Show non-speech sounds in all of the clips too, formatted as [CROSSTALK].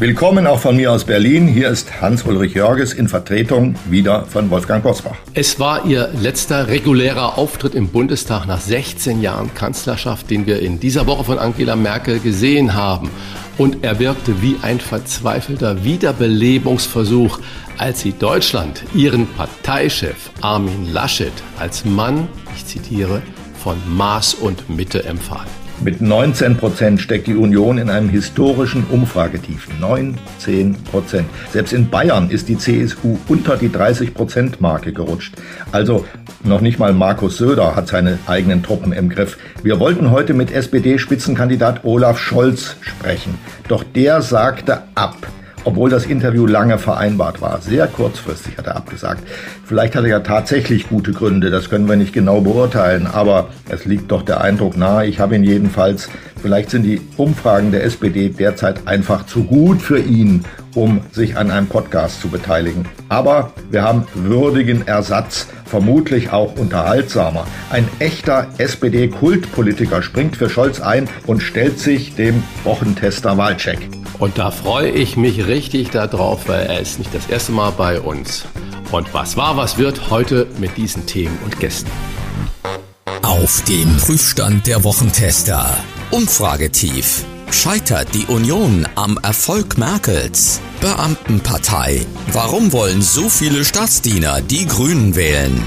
Willkommen auch von mir aus Berlin. Hier ist Hans-Ulrich Jörges in Vertretung wieder von Wolfgang Bosbach. Es war Ihr letzter regulärer Auftritt im Bundestag nach 16 Jahren Kanzlerschaft, den wir in dieser Woche von Angela Merkel gesehen haben. Und er wirkte wie ein verzweifelter Wiederbelebungsversuch, als sie Deutschland, ihren Parteichef Armin Laschet, als Mann, ich zitiere, von Maß und Mitte empfahl. Mit 19 Prozent steckt die Union in einem historischen Umfragetief. 19 Prozent. Selbst in Bayern ist die CSU unter die 30 Prozent Marke gerutscht. Also noch nicht mal Markus Söder hat seine eigenen Truppen im Griff. Wir wollten heute mit SPD-Spitzenkandidat Olaf Scholz sprechen. Doch der sagte ab obwohl das Interview lange vereinbart war. Sehr kurzfristig hat er abgesagt. Vielleicht hat er ja tatsächlich gute Gründe, das können wir nicht genau beurteilen, aber es liegt doch der Eindruck nahe, ich habe ihn jedenfalls, vielleicht sind die Umfragen der SPD derzeit einfach zu gut für ihn, um sich an einem Podcast zu beteiligen. Aber wir haben würdigen Ersatz, vermutlich auch unterhaltsamer. Ein echter SPD-Kultpolitiker springt für Scholz ein und stellt sich dem Wochentester Wahlcheck. Und da freue ich mich richtig darauf, weil er ist nicht das erste Mal bei uns. Und was war, was wird heute mit diesen Themen und Gästen? Auf dem Prüfstand der Wochentester. Umfragetief. Scheitert die Union am Erfolg Merkels? Beamtenpartei. Warum wollen so viele Staatsdiener die Grünen wählen?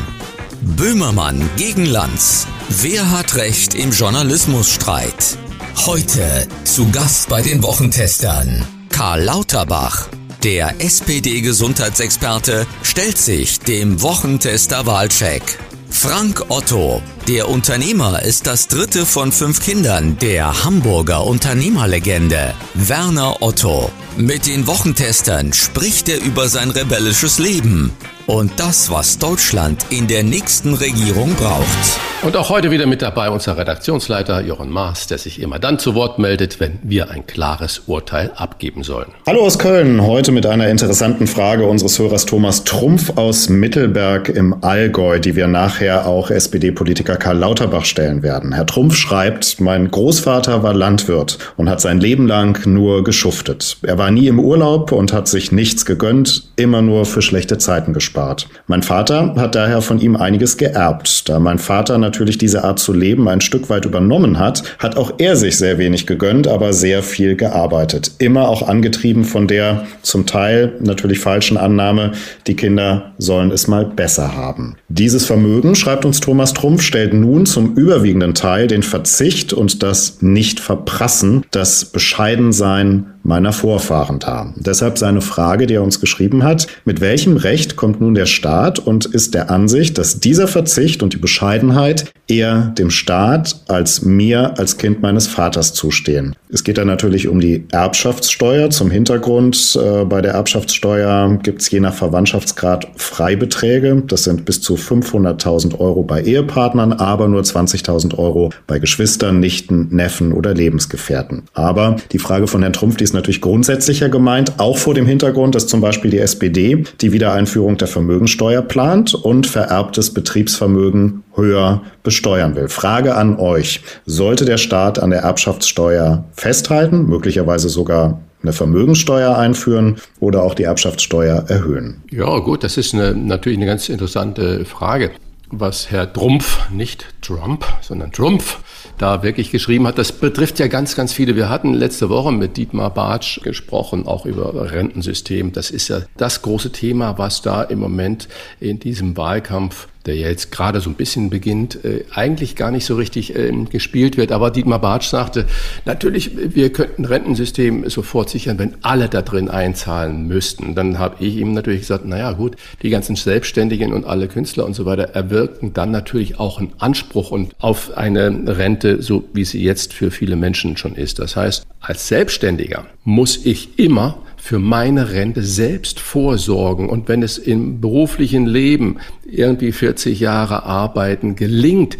Böhmermann gegen Lanz. Wer hat Recht im Journalismusstreit? Heute zu Gast bei den Wochentestern Karl Lauterbach. Der SPD-Gesundheitsexperte stellt sich dem Wochentester Wahlcheck. Frank Otto, der Unternehmer, ist das dritte von fünf Kindern der Hamburger Unternehmerlegende Werner Otto. Mit den Wochentestern spricht er über sein rebellisches Leben und das, was Deutschland in der nächsten Regierung braucht. Und auch heute wieder mit dabei unser Redaktionsleiter Jochen Maas, der sich immer dann zu Wort meldet, wenn wir ein klares Urteil abgeben sollen. Hallo aus Köln, heute mit einer interessanten Frage unseres Hörers Thomas Trumpf aus Mittelberg im Allgäu, die wir nachher auch SPD-Politiker Karl Lauterbach stellen werden. Herr Trumpf schreibt, mein Großvater war Landwirt und hat sein Leben lang nur geschuftet. Er war nie im Urlaub und hat sich nichts gegönnt, immer nur für schlechte Zeiten gespart gespart. Mein Vater hat daher von ihm einiges geerbt. Da mein Vater natürlich diese Art zu leben ein Stück weit übernommen hat, hat auch er sich sehr wenig gegönnt, aber sehr viel gearbeitet. Immer auch angetrieben von der zum Teil natürlich falschen Annahme, die Kinder sollen es mal besser haben. Dieses Vermögen, schreibt uns Thomas Trumpf, stellt nun zum überwiegenden Teil den Verzicht und das Nicht-Verprassen, das Bescheidensein meiner Vorfahren dar. Deshalb seine Frage, die er uns geschrieben hat, mit welchem Recht kommt nun der Staat und ist der Ansicht, dass dieser Verzicht und die Bescheidenheit eher dem Staat als mir als Kind meines Vaters zustehen. Es geht dann natürlich um die Erbschaftssteuer. Zum Hintergrund, äh, bei der Erbschaftssteuer gibt es je nach Verwandtschaftsgrad Freibeträge. Das sind bis zu 500.000 Euro bei Ehepartnern, aber nur 20.000 Euro bei Geschwistern, Nichten, Neffen oder Lebensgefährten. Aber die Frage von Herrn Trumpf, die ist natürlich grundsätzlicher gemeint, auch vor dem Hintergrund, dass zum Beispiel die SPD die Wiedereinführung der Vermögensteuer plant und vererbtes Betriebsvermögen höher besteuern will. Frage an euch. Sollte der Staat an der Erbschaftssteuer festhalten, möglicherweise sogar eine Vermögensteuer einführen oder auch die Erbschaftssteuer erhöhen? Ja, gut, das ist eine, natürlich eine ganz interessante Frage. Was Herr Trumpf, nicht Trump, sondern Trumpf, da wirklich geschrieben hat, das betrifft ja ganz, ganz viele. Wir hatten letzte Woche mit Dietmar Bartsch gesprochen, auch über Rentensystem. Das ist ja das große Thema, was da im Moment in diesem Wahlkampf der ja jetzt gerade so ein bisschen beginnt, äh, eigentlich gar nicht so richtig äh, gespielt wird. Aber Dietmar Bartsch sagte, natürlich, wir könnten Rentensystem sofort sichern, wenn alle da drin einzahlen müssten. Dann habe ich ihm natürlich gesagt, naja gut, die ganzen Selbstständigen und alle Künstler und so weiter erwirken dann natürlich auch einen Anspruch und auf eine Rente, so wie sie jetzt für viele Menschen schon ist. Das heißt, als Selbstständiger muss ich immer für meine Rente selbst vorsorgen. Und wenn es im beruflichen Leben irgendwie 40 Jahre arbeiten gelingt,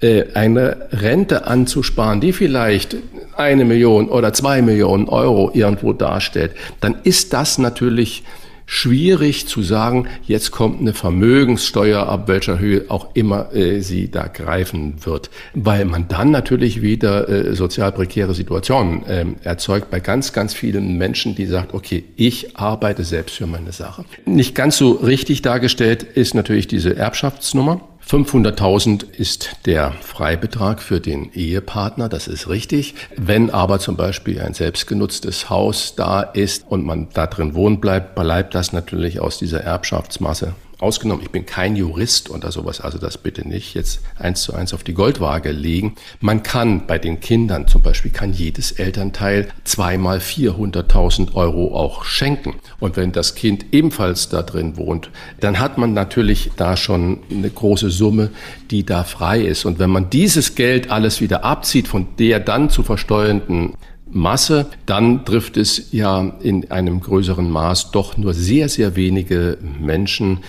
äh, eine Rente anzusparen, die vielleicht eine Million oder zwei Millionen Euro irgendwo darstellt, dann ist das natürlich schwierig zu sagen, jetzt kommt eine Vermögenssteuer, ab welcher Höhe auch immer äh, sie da greifen wird, weil man dann natürlich wieder äh, sozial prekäre Situationen äh, erzeugt bei ganz, ganz vielen Menschen, die sagt, okay, ich arbeite selbst für meine Sache. Nicht ganz so richtig dargestellt ist natürlich diese Erbschaftsnummer. 500.000 ist der Freibetrag für den Ehepartner, das ist richtig. Wenn aber zum Beispiel ein selbstgenutztes Haus da ist und man da drin wohnen bleibt, bleibt das natürlich aus dieser Erbschaftsmasse Ausgenommen, ich bin kein Jurist oder sowas, also das bitte nicht jetzt eins zu eins auf die Goldwaage legen. Man kann bei den Kindern zum Beispiel, kann jedes Elternteil zweimal 400.000 Euro auch schenken. Und wenn das Kind ebenfalls da drin wohnt, dann hat man natürlich da schon eine große Summe, die da frei ist. Und wenn man dieses Geld alles wieder abzieht von der dann zu versteuernden Masse, dann trifft es ja in einem größeren Maß doch nur sehr, sehr wenige Menschen,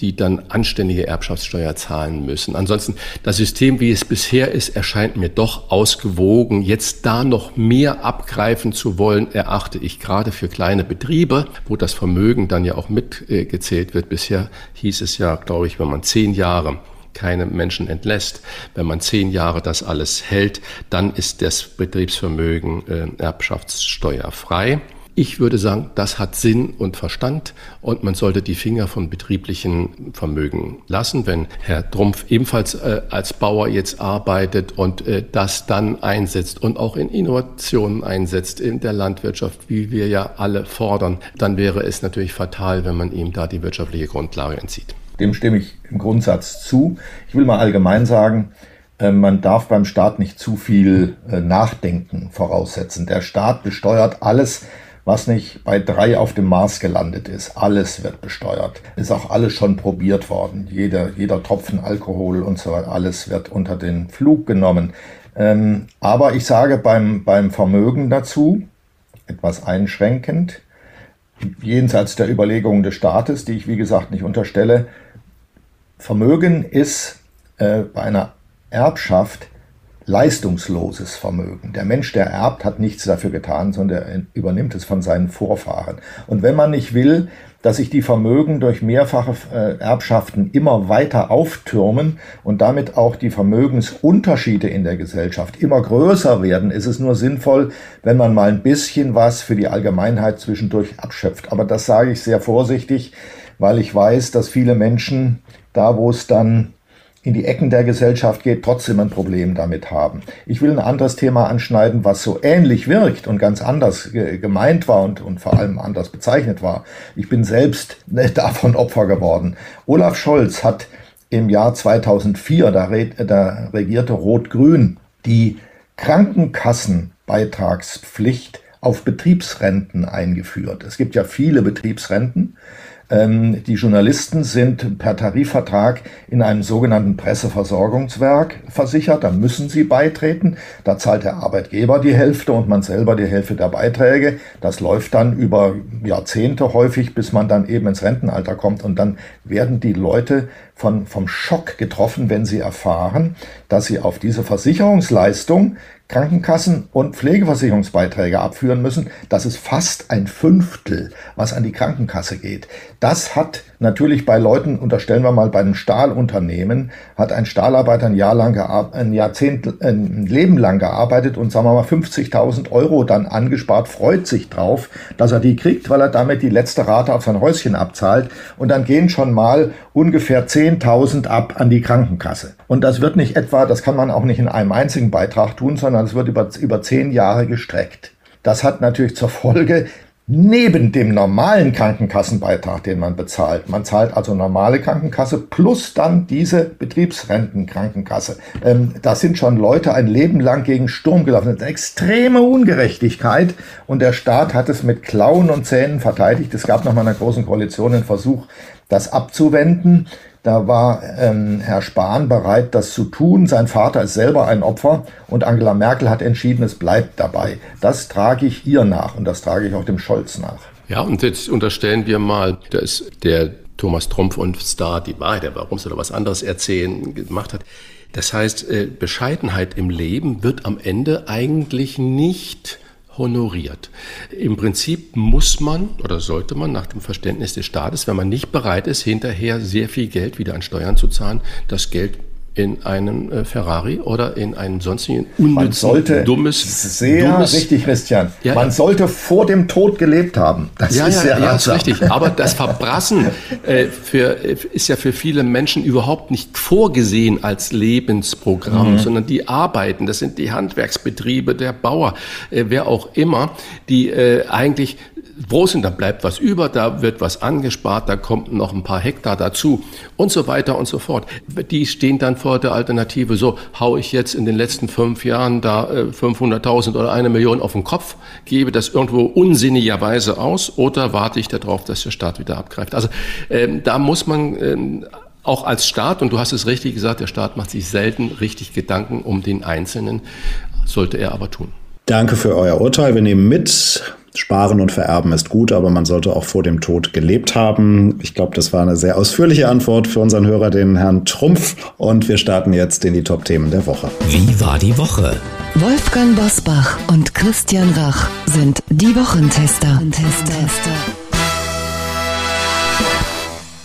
die dann anständige Erbschaftssteuer zahlen müssen. Ansonsten, das System, wie es bisher ist, erscheint mir doch ausgewogen. Jetzt da noch mehr abgreifen zu wollen, erachte ich gerade für kleine Betriebe, wo das Vermögen dann ja auch mitgezählt wird. Bisher hieß es ja, glaube ich, wenn man zehn Jahre keine Menschen entlässt. Wenn man zehn Jahre das alles hält, dann ist das Betriebsvermögen äh, erbschaftssteuerfrei. Ich würde sagen, das hat Sinn und Verstand und man sollte die Finger von betrieblichen Vermögen lassen. Wenn Herr Trumpf ebenfalls äh, als Bauer jetzt arbeitet und äh, das dann einsetzt und auch in Innovationen einsetzt in der Landwirtschaft, wie wir ja alle fordern, dann wäre es natürlich fatal, wenn man ihm da die wirtschaftliche Grundlage entzieht. Dem stimme ich im Grundsatz zu. Ich will mal allgemein sagen, äh, man darf beim Staat nicht zu viel äh, Nachdenken voraussetzen. Der Staat besteuert alles, was nicht bei drei auf dem Mars gelandet ist. Alles wird besteuert. Ist auch alles schon probiert worden. Jeder, jeder Tropfen Alkohol und so weiter, alles wird unter den Flug genommen. Ähm, aber ich sage beim, beim Vermögen dazu, etwas einschränkend, jenseits der Überlegungen des Staates, die ich wie gesagt nicht unterstelle, Vermögen ist äh, bei einer Erbschaft leistungsloses Vermögen. Der Mensch, der erbt, hat nichts dafür getan, sondern er übernimmt es von seinen Vorfahren. Und wenn man nicht will, dass sich die Vermögen durch mehrfache äh, Erbschaften immer weiter auftürmen und damit auch die Vermögensunterschiede in der Gesellschaft immer größer werden, ist es nur sinnvoll, wenn man mal ein bisschen was für die Allgemeinheit zwischendurch abschöpft. Aber das sage ich sehr vorsichtig, weil ich weiß, dass viele Menschen da, wo es dann in die Ecken der Gesellschaft geht, trotzdem ein Problem damit haben. Ich will ein anderes Thema anschneiden, was so ähnlich wirkt und ganz anders gemeint war und, und vor allem anders bezeichnet war. Ich bin selbst ne, [LAUGHS] davon Opfer geworden. Olaf Scholz hat im Jahr 2004, da, da regierte Rot-Grün, die Krankenkassenbeitragspflicht auf Betriebsrenten eingeführt. Es gibt ja viele Betriebsrenten ähm, die Journalisten sind per Tarifvertrag in einem sogenannten Presseversorgungswerk versichert. Da müssen sie beitreten. Da zahlt der Arbeitgeber die Hälfte und man selber die Hälfte der Beiträge. Das läuft dann über Jahrzehnte häufig, bis man dann eben ins Rentenalter kommt. Und dann werden die Leute von, vom Schock getroffen, wenn sie erfahren, dass sie auf diese Versicherungsleistung Krankenkassen und Pflegeversicherungsbeiträge abführen müssen. Das ist fast ein Fünftel, was an die Krankenkasse geht. Das hat natürlich bei Leuten, unterstellen wir mal bei einem Stahlunternehmen, hat ein Stahlarbeiter ein Jahr lang ein Jahrzehnt, ein Leben lang gearbeitet und sagen wir mal 50.000 Euro dann angespart, freut sich drauf, dass er die kriegt, weil er damit die letzte Rate auf sein Häuschen abzahlt und dann gehen schon mal ungefähr 10.000 ab an die Krankenkasse. Und das wird nicht etwa, das kann man auch nicht in einem einzigen Beitrag tun, sondern es wird über, über zehn Jahre gestreckt. Das hat natürlich zur Folge, neben dem normalen Krankenkassenbeitrag, den man bezahlt. Man zahlt also normale Krankenkasse plus dann diese Betriebsrentenkrankenkasse. Ähm, da sind schon Leute ein Leben lang gegen Sturm gelaufen. Das ist eine extreme Ungerechtigkeit und der Staat hat es mit Klauen und Zähnen verteidigt. Es gab noch mal in einer großen Koalition einen Versuch, das abzuwenden. Da war ähm, Herr Spahn bereit, das zu tun. Sein Vater ist selber ein Opfer und Angela Merkel hat entschieden, es bleibt dabei. Das trage ich ihr nach und das trage ich auch dem Scholz nach. Ja, und jetzt unterstellen wir mal, dass der Thomas Trumpf und Star die Wahrheit, warum oder was anderes erzählen gemacht hat. Das heißt, äh, Bescheidenheit im Leben wird am Ende eigentlich nicht honoriert. Im Prinzip muss man oder sollte man nach dem Verständnis des Staates, wenn man nicht bereit ist, hinterher sehr viel Geld wieder an Steuern zu zahlen, das Geld in einen äh, Ferrari oder in einen sonstigen unnützen, man sollte dummes, sehr dummes, richtig, Christian. Ja, man sollte vor dem Tod gelebt haben. Das ja, ist ja, ja, ist richtig. Aber das Verbrassen [LAUGHS] äh, für, ist ja für viele Menschen überhaupt nicht vorgesehen als Lebensprogramm, mhm. sondern die arbeiten. Das sind die Handwerksbetriebe, der Bauer, äh, wer auch immer, die äh, eigentlich wo sind, da bleibt was über, da wird was angespart, da kommt noch ein paar Hektar dazu und so weiter und so fort. Die stehen dann vor der Alternative, so hau ich jetzt in den letzten fünf Jahren da 500.000 äh, oder eine Million auf den Kopf, gebe das irgendwo unsinnigerweise aus oder warte ich darauf, dass der Staat wieder abgreift. Also ähm, da muss man ähm, auch als Staat, und du hast es richtig gesagt, der Staat macht sich selten richtig Gedanken um den Einzelnen, sollte er aber tun. Danke für euer Urteil. Wir nehmen mit, Sparen und Vererben ist gut, aber man sollte auch vor dem Tod gelebt haben. Ich glaube, das war eine sehr ausführliche Antwort für unseren Hörer, den Herrn Trumpf. Und wir starten jetzt in die Top-Themen der Woche. Wie war die Woche? Wolfgang Bosbach und Christian Rach sind die Wochentester. Wochentester.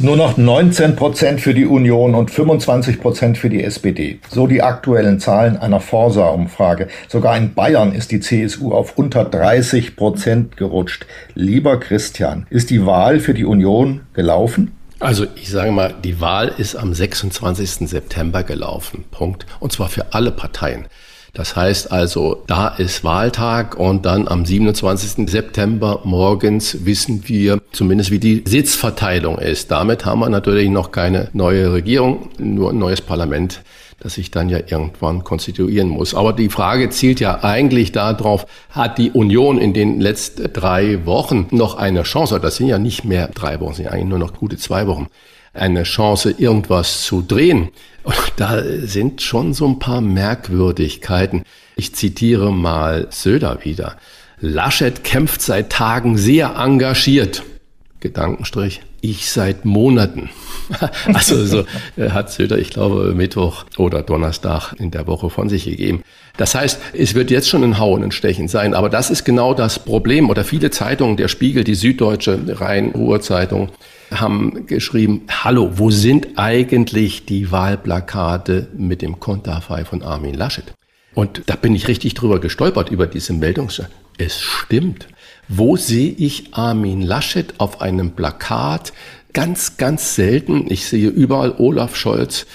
Nur noch 19 Prozent für die Union und 25 Prozent für die SPD. So die aktuellen Zahlen einer Forsa-Umfrage. Sogar in Bayern ist die CSU auf unter 30 Prozent gerutscht. Lieber Christian, ist die Wahl für die Union gelaufen? Also ich sage mal, die Wahl ist am 26. September gelaufen. Punkt. Und zwar für alle Parteien. Das heißt also, da ist Wahltag und dann am 27. September morgens wissen wir zumindest, wie die Sitzverteilung ist. Damit haben wir natürlich noch keine neue Regierung, nur ein neues Parlament das sich dann ja irgendwann konstituieren muss. Aber die Frage zielt ja eigentlich darauf, hat die Union in den letzten drei Wochen noch eine Chance, das sind ja nicht mehr drei Wochen, sind eigentlich nur noch gute zwei Wochen, eine Chance, irgendwas zu drehen. Und da sind schon so ein paar Merkwürdigkeiten. Ich zitiere mal Söder wieder. Laschet kämpft seit Tagen sehr engagiert. Gedankenstrich. Ich seit Monaten. [LAUGHS] Also so äh, hat Söder, ich glaube, Mittwoch oder Donnerstag in der Woche von sich gegeben. Das heißt, es wird jetzt schon ein Hauen und Stechen sein. Aber das ist genau das Problem. Oder viele Zeitungen, der Spiegel, die Süddeutsche, Rhein-Ruhr-Zeitung, haben geschrieben, hallo, wo sind eigentlich die Wahlplakate mit dem Konterfei von Armin Laschet? Und da bin ich richtig drüber gestolpert, über diese Meldung. Es stimmt. Wo sehe ich Armin Laschet auf einem Plakat? Ganz, ganz selten. Ich sehe überall Olaf Scholz.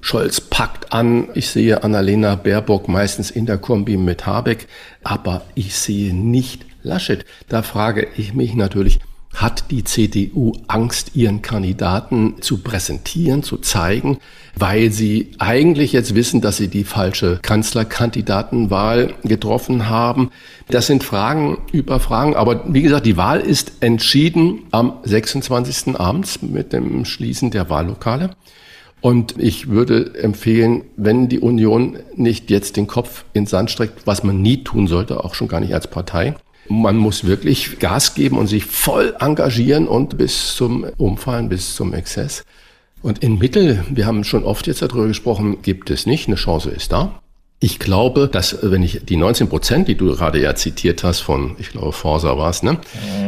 Scholz packt an. Ich sehe Annalena Baerbock meistens in der Kombi mit Habeck. Aber ich sehe nicht Laschet. Da frage ich mich natürlich, hat die CDU Angst, ihren Kandidaten zu präsentieren, zu zeigen, weil sie eigentlich jetzt wissen, dass sie die falsche Kanzlerkandidatenwahl getroffen haben. Das sind Fragen über Fragen. Aber wie gesagt, die Wahl ist entschieden am 26. abends mit dem Schließen der Wahllokale. Und ich würde empfehlen, wenn die Union nicht jetzt den Kopf ins Sand streckt, was man nie tun sollte, auch schon gar nicht als Partei, man muss wirklich Gas geben und sich voll engagieren und bis zum Umfallen, bis zum Exzess. Und in Mittel, wir haben schon oft jetzt darüber gesprochen, gibt es nicht. Eine Chance ist da. Ich glaube, dass wenn ich die 19 Prozent, die du gerade ja zitiert hast von, ich glaube, Forsa war es, ne, mhm.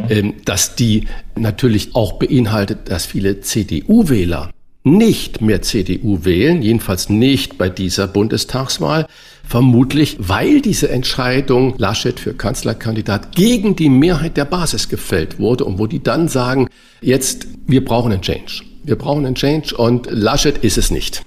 Ähm, dass die natürlich auch beinhaltet, dass viele CDU-Wähler nicht mehr CDU wählen, jedenfalls nicht bei dieser Bundestagswahl, vermutlich weil diese Entscheidung Laschet für Kanzlerkandidat gegen die Mehrheit der Basis gefällt wurde und wo die dann sagen, jetzt, wir brauchen einen Change. Wir brauchen einen Change und Laschet ist es nicht.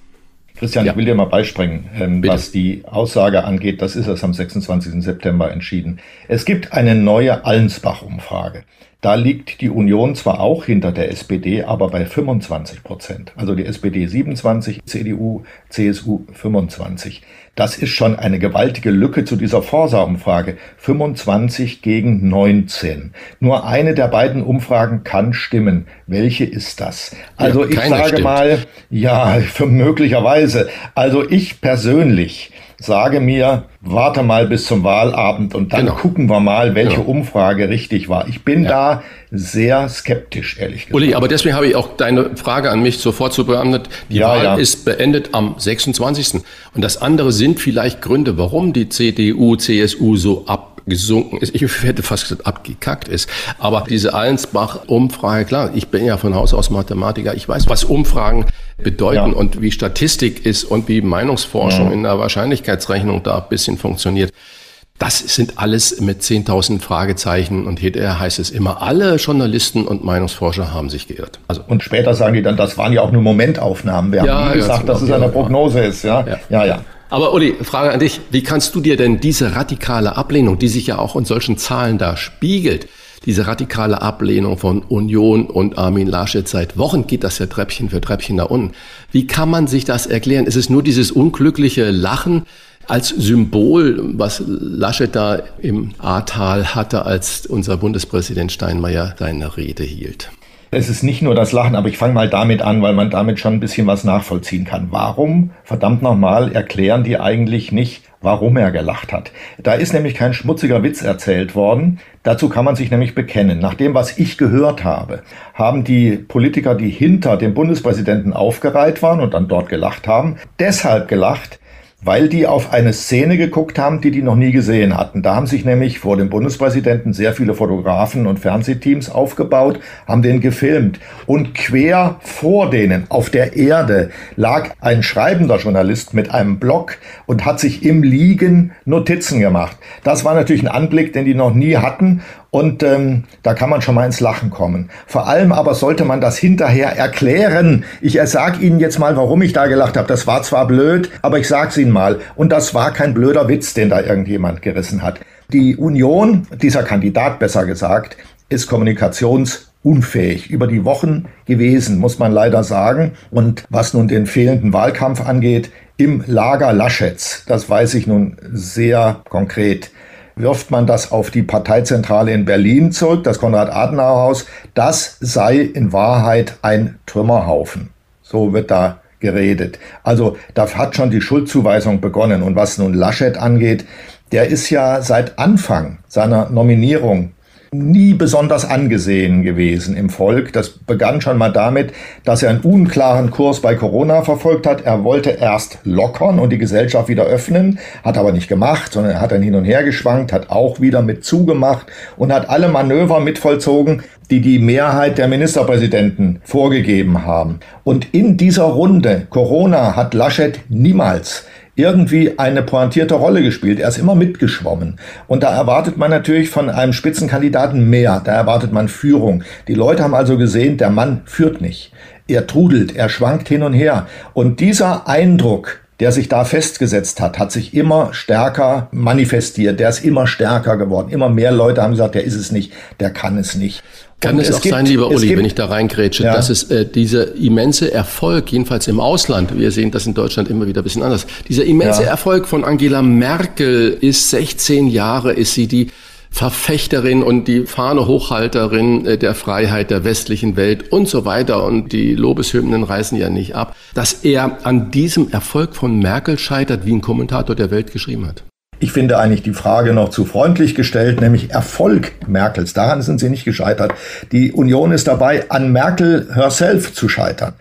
Christian, ja. ich will dir mal beispringen, ähm, was die Aussage angeht. Das ist es am 26. September entschieden. Es gibt eine neue Allensbach-Umfrage. Da liegt die Union zwar auch hinter der SPD, aber bei 25 Prozent. Also die SPD 27, CDU, CSU 25. Das ist schon eine gewaltige Lücke zu dieser Forsa-Umfrage. 25 gegen 19. Nur eine der beiden Umfragen kann stimmen. Welche ist das? Also ja, ich sage stimmt. mal, ja, für [LAUGHS] möglicherweise. Also ich persönlich sage mir, warte mal bis zum Wahlabend und dann genau. gucken wir mal, welche genau. Umfrage richtig war. Ich bin ja. da sehr skeptisch, ehrlich gesagt. Uli, aber deswegen habe ich auch deine Frage an mich sofort zu beantwortet. Die ja, Wahl ja. ist beendet am 26. Und das andere sind vielleicht Gründe, warum die CDU, CSU so ab gesunken ist. Ich hätte fast gesagt, abgekackt ist. Aber diese Allensbach-Umfrage, klar, ich bin ja von Haus aus Mathematiker. Ich weiß, was Umfragen bedeuten ja. und wie Statistik ist und wie Meinungsforschung ja. in der Wahrscheinlichkeitsrechnung da ein bisschen funktioniert. Das sind alles mit 10.000 Fragezeichen und hinterher heißt es immer, alle Journalisten und Meinungsforscher haben sich geirrt. Also und später sagen die dann, das waren ja auch nur Momentaufnahmen. Wir ja, haben nie gesagt, dass es eine Prognose ist. Ja, ja, ja. Aber Uli, Frage an dich. Wie kannst du dir denn diese radikale Ablehnung, die sich ja auch in solchen Zahlen da spiegelt, diese radikale Ablehnung von Union und Armin Laschet seit Wochen geht das ja Treppchen für Treppchen da unten. Wie kann man sich das erklären? Ist es nur dieses unglückliche Lachen als Symbol, was Laschet da im Ahrtal hatte, als unser Bundespräsident Steinmeier seine Rede hielt? Es ist nicht nur das Lachen, aber ich fange mal damit an, weil man damit schon ein bisschen was nachvollziehen kann. Warum, verdammt nochmal, erklären die eigentlich nicht, warum er gelacht hat? Da ist nämlich kein schmutziger Witz erzählt worden. Dazu kann man sich nämlich bekennen. Nach dem, was ich gehört habe, haben die Politiker, die hinter dem Bundespräsidenten aufgereiht waren und dann dort gelacht haben, deshalb gelacht, weil die auf eine Szene geguckt haben, die die noch nie gesehen hatten. Da haben sich nämlich vor dem Bundespräsidenten sehr viele Fotografen und Fernsehteams aufgebaut, haben den gefilmt. Und quer vor denen auf der Erde lag ein schreibender Journalist mit einem Block und hat sich im Liegen Notizen gemacht. Das war natürlich ein Anblick, den die noch nie hatten und ähm, da kann man schon mal ins Lachen kommen. Vor allem aber sollte man das hinterher erklären. Ich sag Ihnen jetzt mal, warum ich da gelacht habe. Das war zwar blöd, aber ich sag's Ihnen mal. Und das war kein blöder Witz, den da irgendjemand gerissen hat. Die Union, dieser Kandidat besser gesagt, ist kommunikationsunfähig über die Wochen gewesen, muss man leider sagen. Und was nun den fehlenden Wahlkampf angeht, im Lager Laschets, das weiß ich nun sehr konkret wirft man das auf die Parteizentrale in Berlin zurück, das Konrad-Adenauer-Haus. Das sei in Wahrheit ein Trümmerhaufen. So wird da geredet. Also da hat schon die Schuldzuweisung begonnen. Und was nun Laschet angeht, der ist ja seit Anfang seiner Nominierung nie besonders angesehen gewesen im Volk. Das begann schon mal damit, dass er einen unklaren Kurs bei Corona verfolgt hat. Er wollte erst lockern und die Gesellschaft wieder öffnen, hat aber nicht gemacht, sondern er hat dann hin und her geschwankt, hat auch wieder mit zugemacht und hat alle Manöver mitvollzogen, die die Mehrheit der Ministerpräsidenten vorgegeben haben. Und in dieser Runde Corona hat Laschet niemals irgendwie eine pointierte Rolle gespielt. Er ist immer mitgeschwommen. Und da erwartet man natürlich von einem Spitzenkandidaten mehr. Da erwartet man Führung. Die Leute haben also gesehen, der Mann führt nicht. Er trudelt, er schwankt hin und her. Und dieser Eindruck, der sich da festgesetzt hat, hat sich immer stärker manifestiert. Der ist immer stärker geworden. Immer mehr Leute haben gesagt, der ist es nicht, der kann es nicht. Kann es, es auch gibt, sein, lieber Uli, gibt, wenn ich da reingrätsche, ja. dass es äh, dieser immense Erfolg, jedenfalls im Ausland, wir sehen das in Deutschland immer wieder ein bisschen anders, dieser immense ja. Erfolg von Angela Merkel ist 16 Jahre, ist sie die Verfechterin und die Fahne Hochhalterin äh, der Freiheit der westlichen Welt und so weiter. Und die Lobeshymnen reißen ja nicht ab, dass er an diesem Erfolg von Merkel scheitert, wie ein Kommentator der Welt geschrieben hat. Ich finde eigentlich die Frage noch zu freundlich gestellt, nämlich Erfolg Merkels. Daran sind sie nicht gescheitert. Die Union ist dabei, an Merkel herself zu scheitern.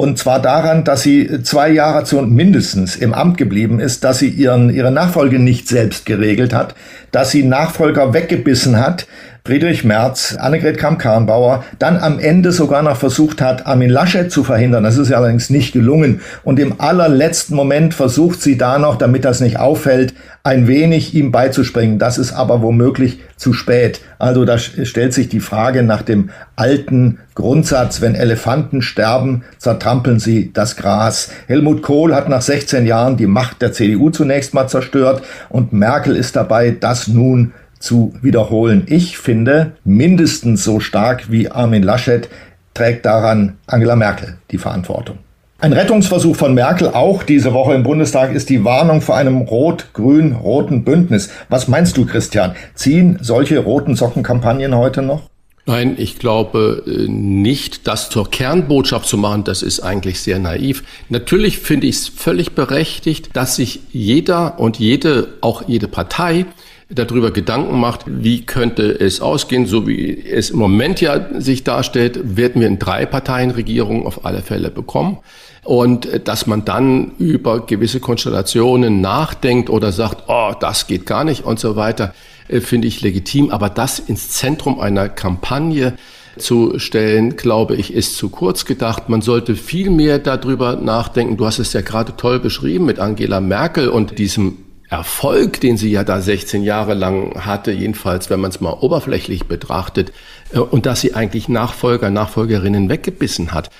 Und zwar daran, dass sie zwei Jahre zu mindestens im Amt geblieben ist, dass sie ihren, ihre Nachfolge nicht selbst geregelt hat, dass sie Nachfolger weggebissen hat, Friedrich Merz, Annegret Kramp-Karrenbauer, dann am Ende sogar noch versucht hat, Armin Laschet zu verhindern. Das ist ja allerdings nicht gelungen. Und im allerletzten Moment versucht sie da noch, damit das nicht auffällt, ein wenig ihm beizuspringen. Das ist aber womöglich zu spät. Also da stellt sich die Frage nach dem alten Grundsatz, wenn Elefanten sterben, zertrampeln sie das Gras. Helmut Kohl hat nach 16 Jahren die Macht der CDU zunächst mal zerstört und Merkel ist dabei, das nun zu wiederholen. Ich finde, mindestens so stark wie Armin Laschet trägt daran Angela Merkel die Verantwortung. Ein Rettungsversuch von Merkel auch diese Woche im Bundestag ist die Warnung vor einem rot-grün-roten Bündnis. Was meinst du, Christian? Ziehen solche roten Sockenkampagnen heute noch? Nein, ich glaube äh, nicht, das zur Kernbotschaft zu machen, das ist eigentlich sehr naiv. Natürlich finde ich es völlig berechtigt, dass sich jeder und jede, auch jede Partei, darüber Gedanken macht, wie könnte es ausgehen, so wie es im Moment ja sich darstellt, werden wir in drei Parteienregierungen auf alle Fälle bekommen. Und äh, dass man dann über gewisse Konstellationen nachdenkt oder sagt, oh, das geht gar nicht und so weiter, äh, finde ich legitim. Aber das ins Zentrum einer Kampagne zu stellen, glaube ich, ist zu kurz gedacht. Man sollte viel mehr darüber nachdenken. Du hast es ja gerade toll beschrieben mit Angela Merkel und diesem Erfolg, den sie ja da 16 Jahre lang hatte, jedenfalls wenn man es mal oberflächlich betrachtet, äh, und dass sie eigentlich Nachfolger, Nachfolgerinnen weggebissen hat,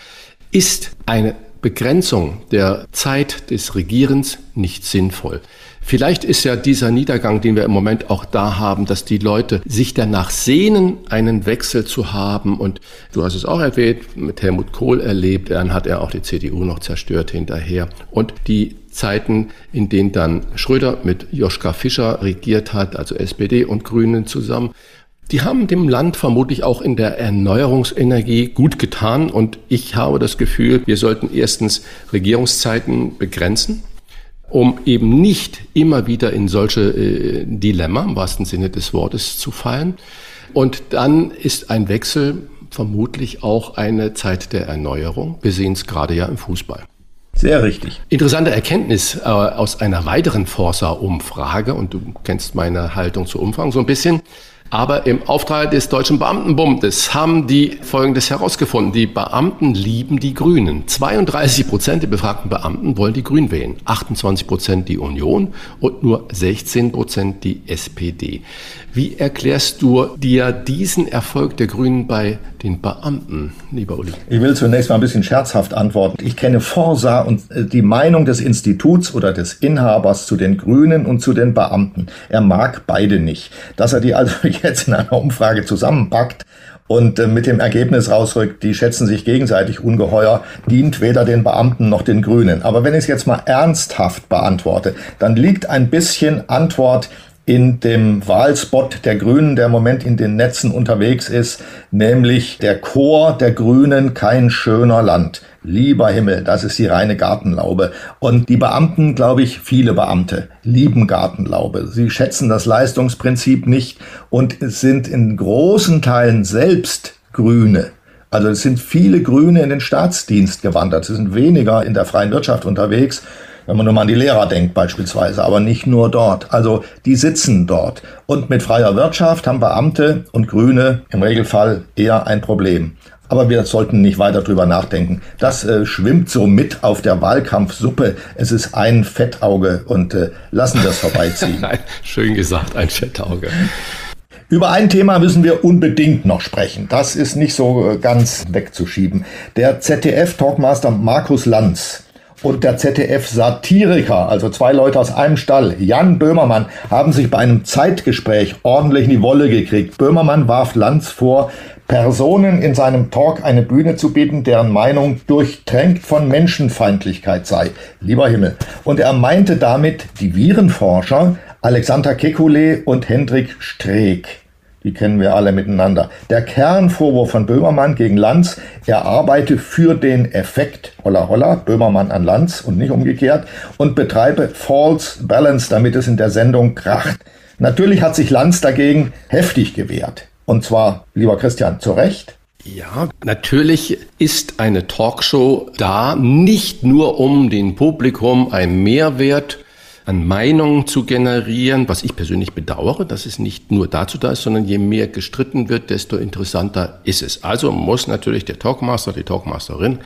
ist eine Begrenzung der Zeit des Regierens nicht sinnvoll. Vielleicht ist ja dieser Niedergang, den wir im Moment auch da haben, dass die Leute sich danach sehnen, einen Wechsel zu haben. Und du hast es auch erwähnt, mit Helmut Kohl erlebt, dann hat er auch die CDU noch zerstört hinterher. Und die Zeiten, in denen dann Schröder mit Joschka Fischer regiert hat, also SPD und Grünen zusammen, die haben dem Land vermutlich auch in der Erneuerungsenergie gut getan. Und ich habe das Gefühl, wir sollten erstens Regierungszeiten begrenzen, um eben nicht immer wieder in solche äh, Dilemma, im wahrsten Sinne des Wortes, zu fallen. Und dann ist ein Wechsel vermutlich auch eine Zeit der Erneuerung. Wir sehen es gerade ja im Fußball. Sehr richtig. Interessante Erkenntnis äh, aus einer weiteren Forsa-Umfrage, und du kennst meine Haltung zu Umfang so ein bisschen. Aber im Auftrag des Deutschen Beamtenbundes haben die Folgendes herausgefunden. Die Beamten lieben die Grünen. 32 Prozent der befragten Beamten wollen die Grünen wählen, 28 Prozent die Union und nur 16 Prozent die SPD. Wie erklärst du dir diesen Erfolg der Grünen bei den Beamten, lieber Uli? Ich will zunächst mal ein bisschen scherzhaft antworten. Ich kenne Forsa und äh, die Meinung des Instituts oder des Inhabers zu den Grünen und zu den Beamten. Er mag beide nicht. Dass er die also [LAUGHS] jetzt in einer Umfrage zusammenpackt und äh, mit dem Ergebnis rausrückt, die schätzen sich gegenseitig ungeheuer, dient weder den Beamten noch den Grünen. Aber wenn ich es jetzt mal ernsthaft beantworte, dann liegt ein bisschen Antwort in dem Wahlspot der Grünen, der im Moment in den Netzen unterwegs ist, nämlich der Chor der Grünen, kein schöner Land. Lieber Himmel, das ist die reine Gartenlaube. Und die Beamten, glaube ich, viele Beamte lieben Gartenlaube. Sie schätzen das Leistungsprinzip nicht und sind in großen Teilen selbst Grüne. Also es sind viele Grüne in den Staatsdienst gewandert. Sie sind weniger in der freien Wirtschaft unterwegs wenn man nur mal an die Lehrer denkt beispielsweise, aber nicht nur dort. Also die sitzen dort. Und mit freier Wirtschaft haben Beamte und Grüne im Regelfall eher ein Problem. Aber wir sollten nicht weiter drüber nachdenken. Das äh, schwimmt so mit auf der Wahlkampfsuppe. Es ist ein Fettauge und äh, lassen das vorbeiziehen. [LAUGHS] Schön gesagt, ein Fettauge. Über ein Thema müssen wir unbedingt noch sprechen. Das ist nicht so äh, ganz wegzuschieben. Der ZDF-Talkmaster Markus Lanz und der ZDF-Satiriker, also zwei Leute aus einem Stall, Jan Böhmermann, haben sich bei einem Zeitgespräch ordentlich in die Wolle gekriegt. Böhmermann warf Lanz vor, Personen in seinem Talk eine Bühne zu bieten, deren Meinung durchtränkt von Menschenfeindlichkeit sei. Lieber Himmel. Und er meinte damit die Virenforscher Alexander Kekulé und Hendrik Streeck. Die kennen wir alle miteinander. Der Kernvorwurf von Böhmermann gegen Lanz, er arbeite für den Effekt, holla holla, Böhmermann an Lanz und nicht umgekehrt, und betreibe False Balance, damit es in der Sendung kracht. Natürlich hat sich Lanz dagegen heftig gewehrt. Und zwar, lieber Christian, zu Recht. Ja, natürlich ist eine Talkshow da, nicht nur um dem Publikum einen Mehrwert an Meinungen zu generieren, was ich persönlich bedauere, dass es nicht nur dazu da ist, sondern je mehr gestritten wird, desto interessanter ist es. Also muss natürlich der Talkmaster, die Talkmasterin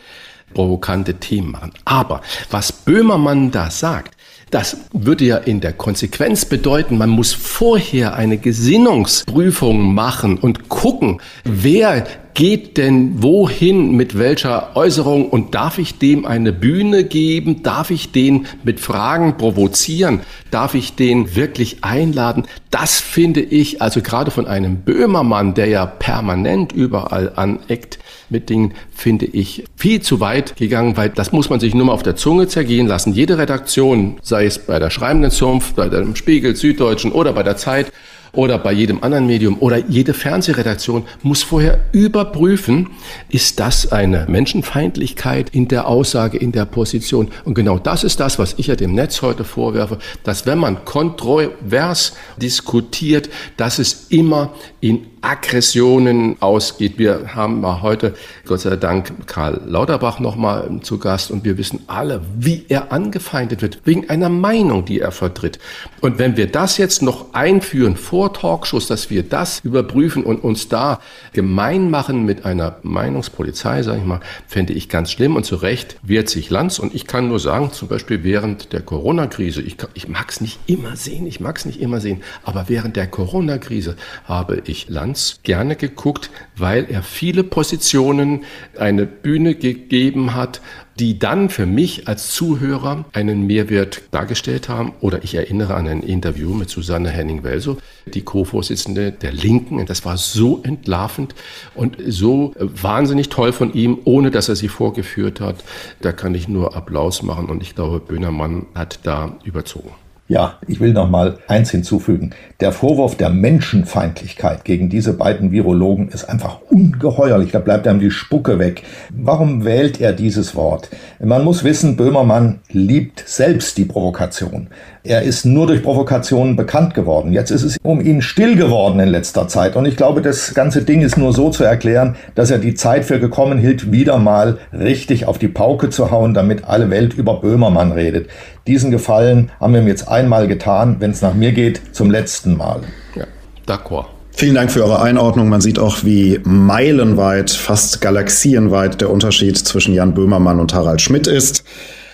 provokante Themen machen. Aber was Böhmermann da sagt, das würde ja in der Konsequenz bedeuten, man muss vorher eine Gesinnungsprüfung machen und gucken, wer geht denn wohin mit welcher Äußerung und darf ich dem eine Bühne geben? Darf ich den mit Fragen provozieren? Darf ich den wirklich einladen? Das finde ich, also gerade von einem Böhmermann, der ja permanent überall aneckt, mit Dingen, finde ich viel zu weit gegangen, weil das muss man sich nur mal auf der Zunge zergehen lassen. Jede Redaktion, sei es bei der Schreibenden Zunft, bei dem Spiegel, Süddeutschen oder bei der Zeit, oder bei jedem anderen Medium oder jede Fernsehredaktion muss vorher überprüfen, ist das eine Menschenfeindlichkeit in der Aussage, in der Position. Und genau das ist das, was ich ja dem Netz heute vorwerfe, dass wenn man kontrovers diskutiert, dass es immer in Aggressionen ausgeht. Wir haben mal heute, Gott sei Dank, Karl Lauterbach nochmal zu Gast und wir wissen alle, wie er angefeindet wird, wegen einer Meinung, die er vertritt. Und wenn wir das jetzt noch einführen vor Talkshows, dass wir das überprüfen und uns da gemein machen mit einer Meinungspolizei, sage ich mal, fände ich ganz schlimm und zu Recht wehrt sich Lanz. Und ich kann nur sagen, zum Beispiel während der Corona-Krise, ich, ich mag es nicht immer sehen, ich mag es nicht immer sehen, aber während der Corona-Krise habe ich Lanz ganz gerne geguckt, weil er viele Positionen eine Bühne gegeben hat, die dann für mich als Zuhörer einen Mehrwert dargestellt haben. Oder ich erinnere an ein Interview mit Susanne Henning-Welso, die Co-Vorsitzende der Linken. Das war so entlarvend und so wahnsinnig toll von ihm, ohne dass er sie vorgeführt hat. Da kann ich nur Applaus machen und ich glaube, Böhnermann hat da überzogen. Ja, ich will noch mal eins hinzufügen. Der Vorwurf der Menschenfeindlichkeit gegen diese beiden Virologen ist einfach ungeheuerlich. Da bleibt einem die Spucke weg. Warum wählt er dieses Wort? Man muss wissen, Böhmermann liebt selbst die Provokation. Er ist nur durch Provokationen bekannt geworden. Jetzt ist es um ihn still geworden in letzter Zeit. Und ich glaube, das ganze Ding ist nur so zu erklären, dass er die Zeit für gekommen hielt, wieder mal richtig auf die Pauke zu hauen, damit alle Welt über Böhmermann redet. Diesen Gefallen haben wir ihm jetzt einmal getan, wenn es nach mir geht, zum letzten Mal. Ja, d'accord. Vielen Dank für eure Einordnung. Man sieht auch, wie meilenweit, fast galaxienweit der Unterschied zwischen Jan Böhmermann und Harald Schmidt ist,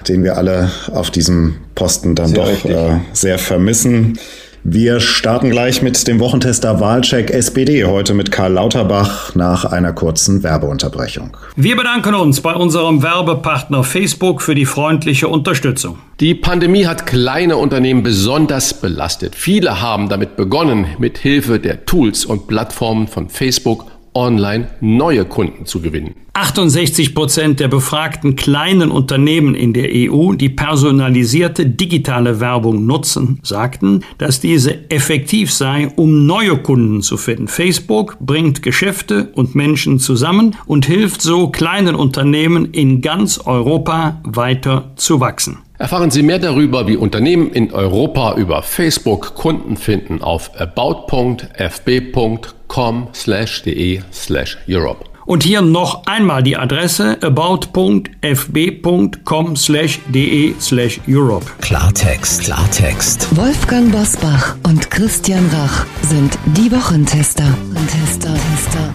den wir alle auf diesem Posten dann sehr doch äh, sehr vermissen. Wir starten gleich mit dem Wochentester Wahlcheck SPD heute mit Karl Lauterbach nach einer kurzen Werbeunterbrechung. Wir bedanken uns bei unserem Werbepartner Facebook für die freundliche Unterstützung. Die Pandemie hat kleine Unternehmen besonders belastet. Viele haben damit begonnen, mit Hilfe der Tools und Plattformen von Facebook online neue Kunden zu gewinnen. 68 Prozent der befragten kleinen Unternehmen in der EU, die personalisierte digitale Werbung nutzen, sagten, dass diese effektiv sei, um neue Kunden zu finden. Facebook bringt Geschäfte und Menschen zusammen und hilft so kleinen Unternehmen in ganz Europa weiter zu wachsen. Erfahren Sie mehr darüber, wie Unternehmen in Europa über Facebook Kunden finden auf about.fb.com/de/europe. Und hier noch einmal die Adresse about.fb.com/de/europe. Klartext, Klartext. Wolfgang Bosbach und Christian Rach sind die Wochentester. Tester, Tester.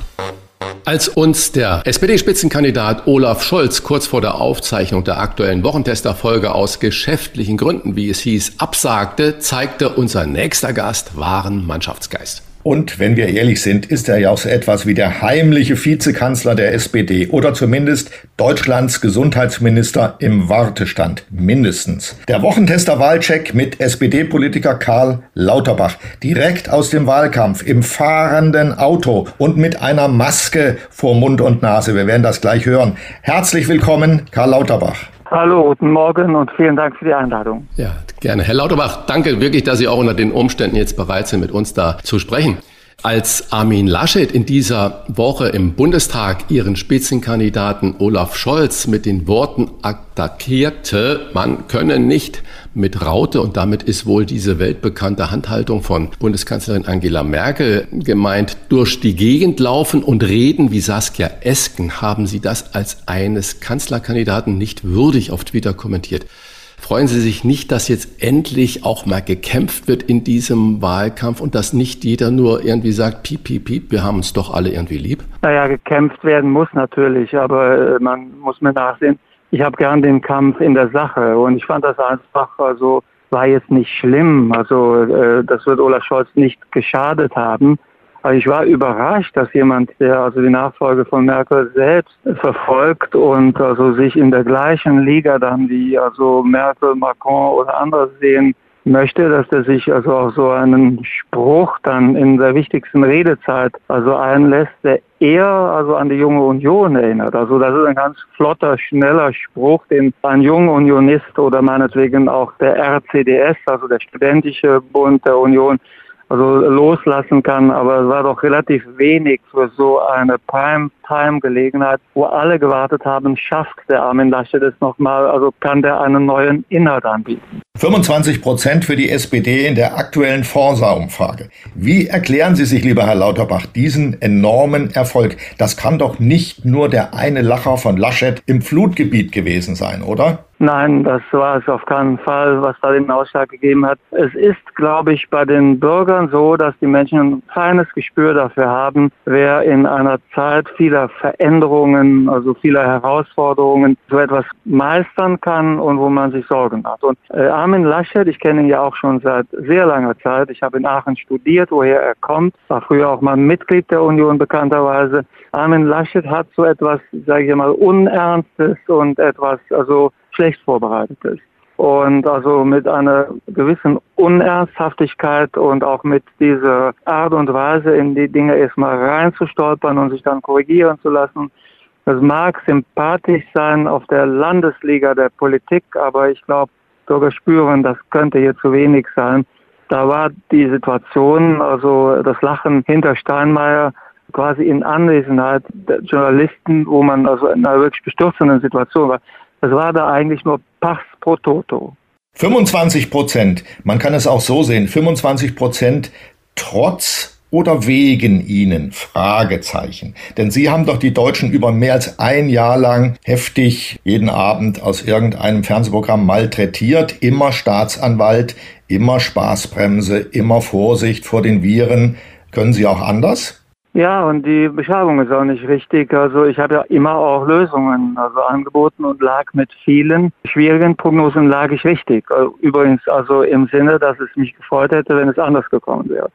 Als uns der SPD-Spitzenkandidat Olaf Scholz kurz vor der Aufzeichnung der aktuellen Wochentester-Folge aus geschäftlichen Gründen, wie es hieß, absagte, zeigte unser nächster Gast wahren Mannschaftsgeist. Und wenn wir ehrlich sind, ist er ja auch so etwas wie der heimliche Vizekanzler der SPD oder zumindest Deutschlands Gesundheitsminister im Wartestand, mindestens. Der Wochentester Wahlcheck mit SPD-Politiker Karl Lauterbach, direkt aus dem Wahlkampf, im fahrenden Auto und mit einer Maske vor Mund und Nase. Wir werden das gleich hören. Herzlich willkommen, Karl Lauterbach. Hallo, guten Morgen und vielen Dank für die Einladung. Ja, gerne. Herr Lauterbach, danke wirklich, dass Sie auch unter den Umständen jetzt bereit sind, mit uns da zu sprechen. Als Armin Laschet in dieser Woche im Bundestag ihren Spitzenkandidaten Olaf Scholz mit den Worten attackierte, man könne nicht mit Raute, und damit ist wohl diese weltbekannte Handhaltung von Bundeskanzlerin Angela Merkel gemeint, durch die Gegend laufen und reden wie Saskia Esken, haben Sie das als eines Kanzlerkandidaten nicht würdig auf Twitter kommentiert. Freuen Sie sich nicht, dass jetzt endlich auch mal gekämpft wird in diesem Wahlkampf und dass nicht jeder nur irgendwie sagt, piep, piep, piep, wir haben uns doch alle irgendwie lieb? Naja, gekämpft werden muss natürlich, aber äh, man muss mir nachsehen, ich habe gern den Kampf in der Sache und ich fand das einfach, also war jetzt nicht schlimm, also äh, das wird Olaf Scholz nicht geschadet haben. Also ich war überrascht, dass jemand, der also die Nachfolge von Merkel selbst verfolgt und also sich in der gleichen Liga dann wie also Merkel, Macron oder andere sehen möchte, dass er sich also auf so einen Spruch dann in der wichtigsten Redezeit also einlässt, der eher also an die junge Union erinnert. Also das ist ein ganz flotter, schneller Spruch, den ein junger Unionist oder meinetwegen auch der RCDS, also der Studentische Bund der Union, also loslassen kann. Aber es war doch relativ wenig für so eine Prime-Time-Gelegenheit, wo alle gewartet haben, schafft der Armin Laschet es nochmal, also kann der einen neuen Inhalt anbieten. 25 Prozent für die SPD in der aktuellen Forsa-Umfrage. Wie erklären Sie sich, lieber Herr Lauterbach, diesen enormen Erfolg? Das kann doch nicht nur der eine Lacher von Laschet im Flutgebiet gewesen sein, oder? Nein, das war es auf keinen Fall, was da den Ausschlag gegeben hat. Es ist, glaube ich, bei den Bürgern so, dass die Menschen ein feines Gespür dafür haben, wer in einer Zeit vieler Veränderungen, also vieler Herausforderungen so etwas meistern kann und wo man sich Sorgen hat. Und äh, Armin Laschet, ich kenne ihn ja auch schon seit sehr langer Zeit. Ich habe in Aachen studiert, woher er kommt, war früher auch mal Mitglied der Union bekannterweise. Armin Laschet hat so etwas, sage ich mal, Unernstes und etwas, also schlecht vorbereitet ist. Und also mit einer gewissen Unernsthaftigkeit und auch mit dieser Art und Weise in die Dinge erstmal reinzustolpern und sich dann korrigieren zu lassen. Das mag sympathisch sein auf der Landesliga der Politik, aber ich glaube, Bürger spüren, das könnte hier zu wenig sein. Da war die Situation, also das Lachen hinter Steinmeier quasi in Anwesenheit der Journalisten, wo man also in einer wirklich bestürzenden Situation war. Das war da eigentlich nur Pass pro Toto. 25 Prozent, man kann es auch so sehen, 25 Prozent trotz oder wegen ihnen? Fragezeichen. Denn sie haben doch die Deutschen über mehr als ein Jahr lang heftig jeden Abend aus irgendeinem Fernsehprogramm malträtiert. Immer Staatsanwalt, immer Spaßbremse, immer Vorsicht vor den Viren. Können Sie auch anders? Ja, und die Beschreibung ist auch nicht richtig. Also ich habe ja immer auch Lösungen also angeboten und lag mit vielen schwierigen Prognosen lag ich richtig. Übrigens also im Sinne, dass es mich gefreut hätte, wenn es anders gekommen wäre.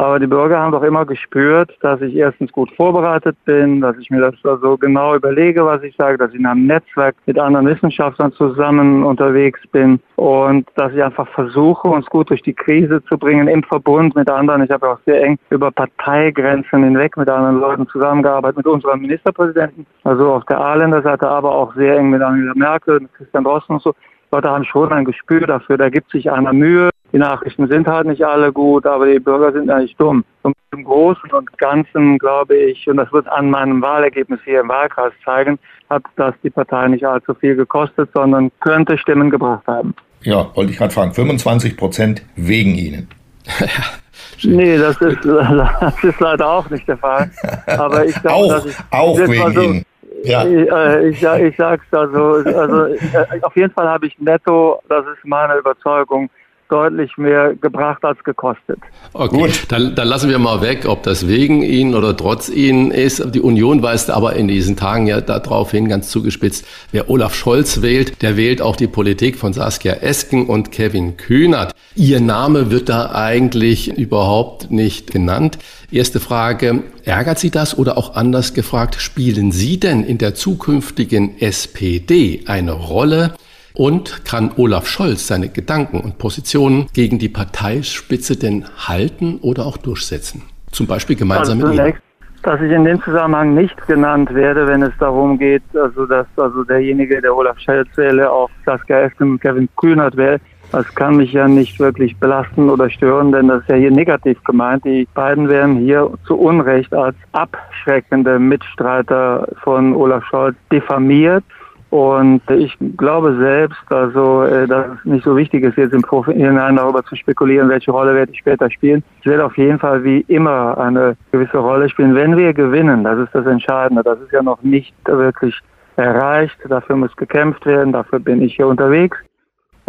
Aber die Bürger haben doch immer gespürt, dass ich erstens gut vorbereitet bin, dass ich mir das also genau überlege, was ich sage, dass ich in einem Netzwerk mit anderen Wissenschaftlern zusammen unterwegs bin und dass ich einfach versuche, uns gut durch die Krise zu bringen im Verbund mit anderen. Ich habe auch sehr eng über Parteigrenzen hinweg mit anderen Leuten zusammengearbeitet, mit unserem Ministerpräsidenten, also auf der Ahländer Seite, aber auch sehr eng mit Angela Merkel, mit Christian Drosten und so. Leute haben schon ein Gespür dafür, da gibt sich einer Mühe. Die Nachrichten sind halt nicht alle gut, aber die Bürger sind eigentlich dumm. Und Im Großen und Ganzen glaube ich, und das wird an meinem Wahlergebnis hier im Wahlkreis zeigen, hat das die Partei nicht allzu viel gekostet, sondern könnte Stimmen gebracht haben. Ja, wollte ich gerade fragen. 25 Prozent wegen Ihnen. [LAUGHS] nee, das ist, [LAUGHS] das ist leider auch nicht der Fall. Aber ich glaube, auch, dass ich auch wegen so, Ihnen. Ja. Ich, äh, ich, ich sag's also, also äh, auf jeden Fall habe ich netto, das ist meine Überzeugung, deutlich mehr gebracht als gekostet. Okay, Gut. Dann, dann lassen wir mal weg, ob das wegen Ihnen oder trotz Ihnen ist. Die Union weist aber in diesen Tagen ja darauf hin, ganz zugespitzt, wer Olaf Scholz wählt, der wählt auch die Politik von Saskia Esken und Kevin Kühnert. Ihr Name wird da eigentlich überhaupt nicht genannt. Erste Frage, ärgert Sie das oder auch anders gefragt, spielen Sie denn in der zukünftigen SPD eine Rolle? Und kann Olaf Scholz seine Gedanken und Positionen gegen die Parteispitze denn halten oder auch durchsetzen? Zum Beispiel gemeinsam also mit Ihnen? Dass ich in dem Zusammenhang nicht genannt werde, wenn es darum geht, also dass also derjenige, der Olaf Scholz wähle, auf Saskia Esken und Kevin Kühnert wählt. Das kann mich ja nicht wirklich belasten oder stören, denn das ist ja hier negativ gemeint. Die beiden werden hier zu Unrecht als abschreckende Mitstreiter von Olaf Scholz diffamiert. Und ich glaube selbst, also, äh, dass es nicht so wichtig ist, jetzt im Vorhinein darüber zu spekulieren, welche Rolle werde ich später spielen. Ich werde auf jeden Fall wie immer eine gewisse Rolle spielen. Wenn wir gewinnen, das ist das Entscheidende. Das ist ja noch nicht wirklich erreicht. Dafür muss gekämpft werden. Dafür bin ich hier unterwegs.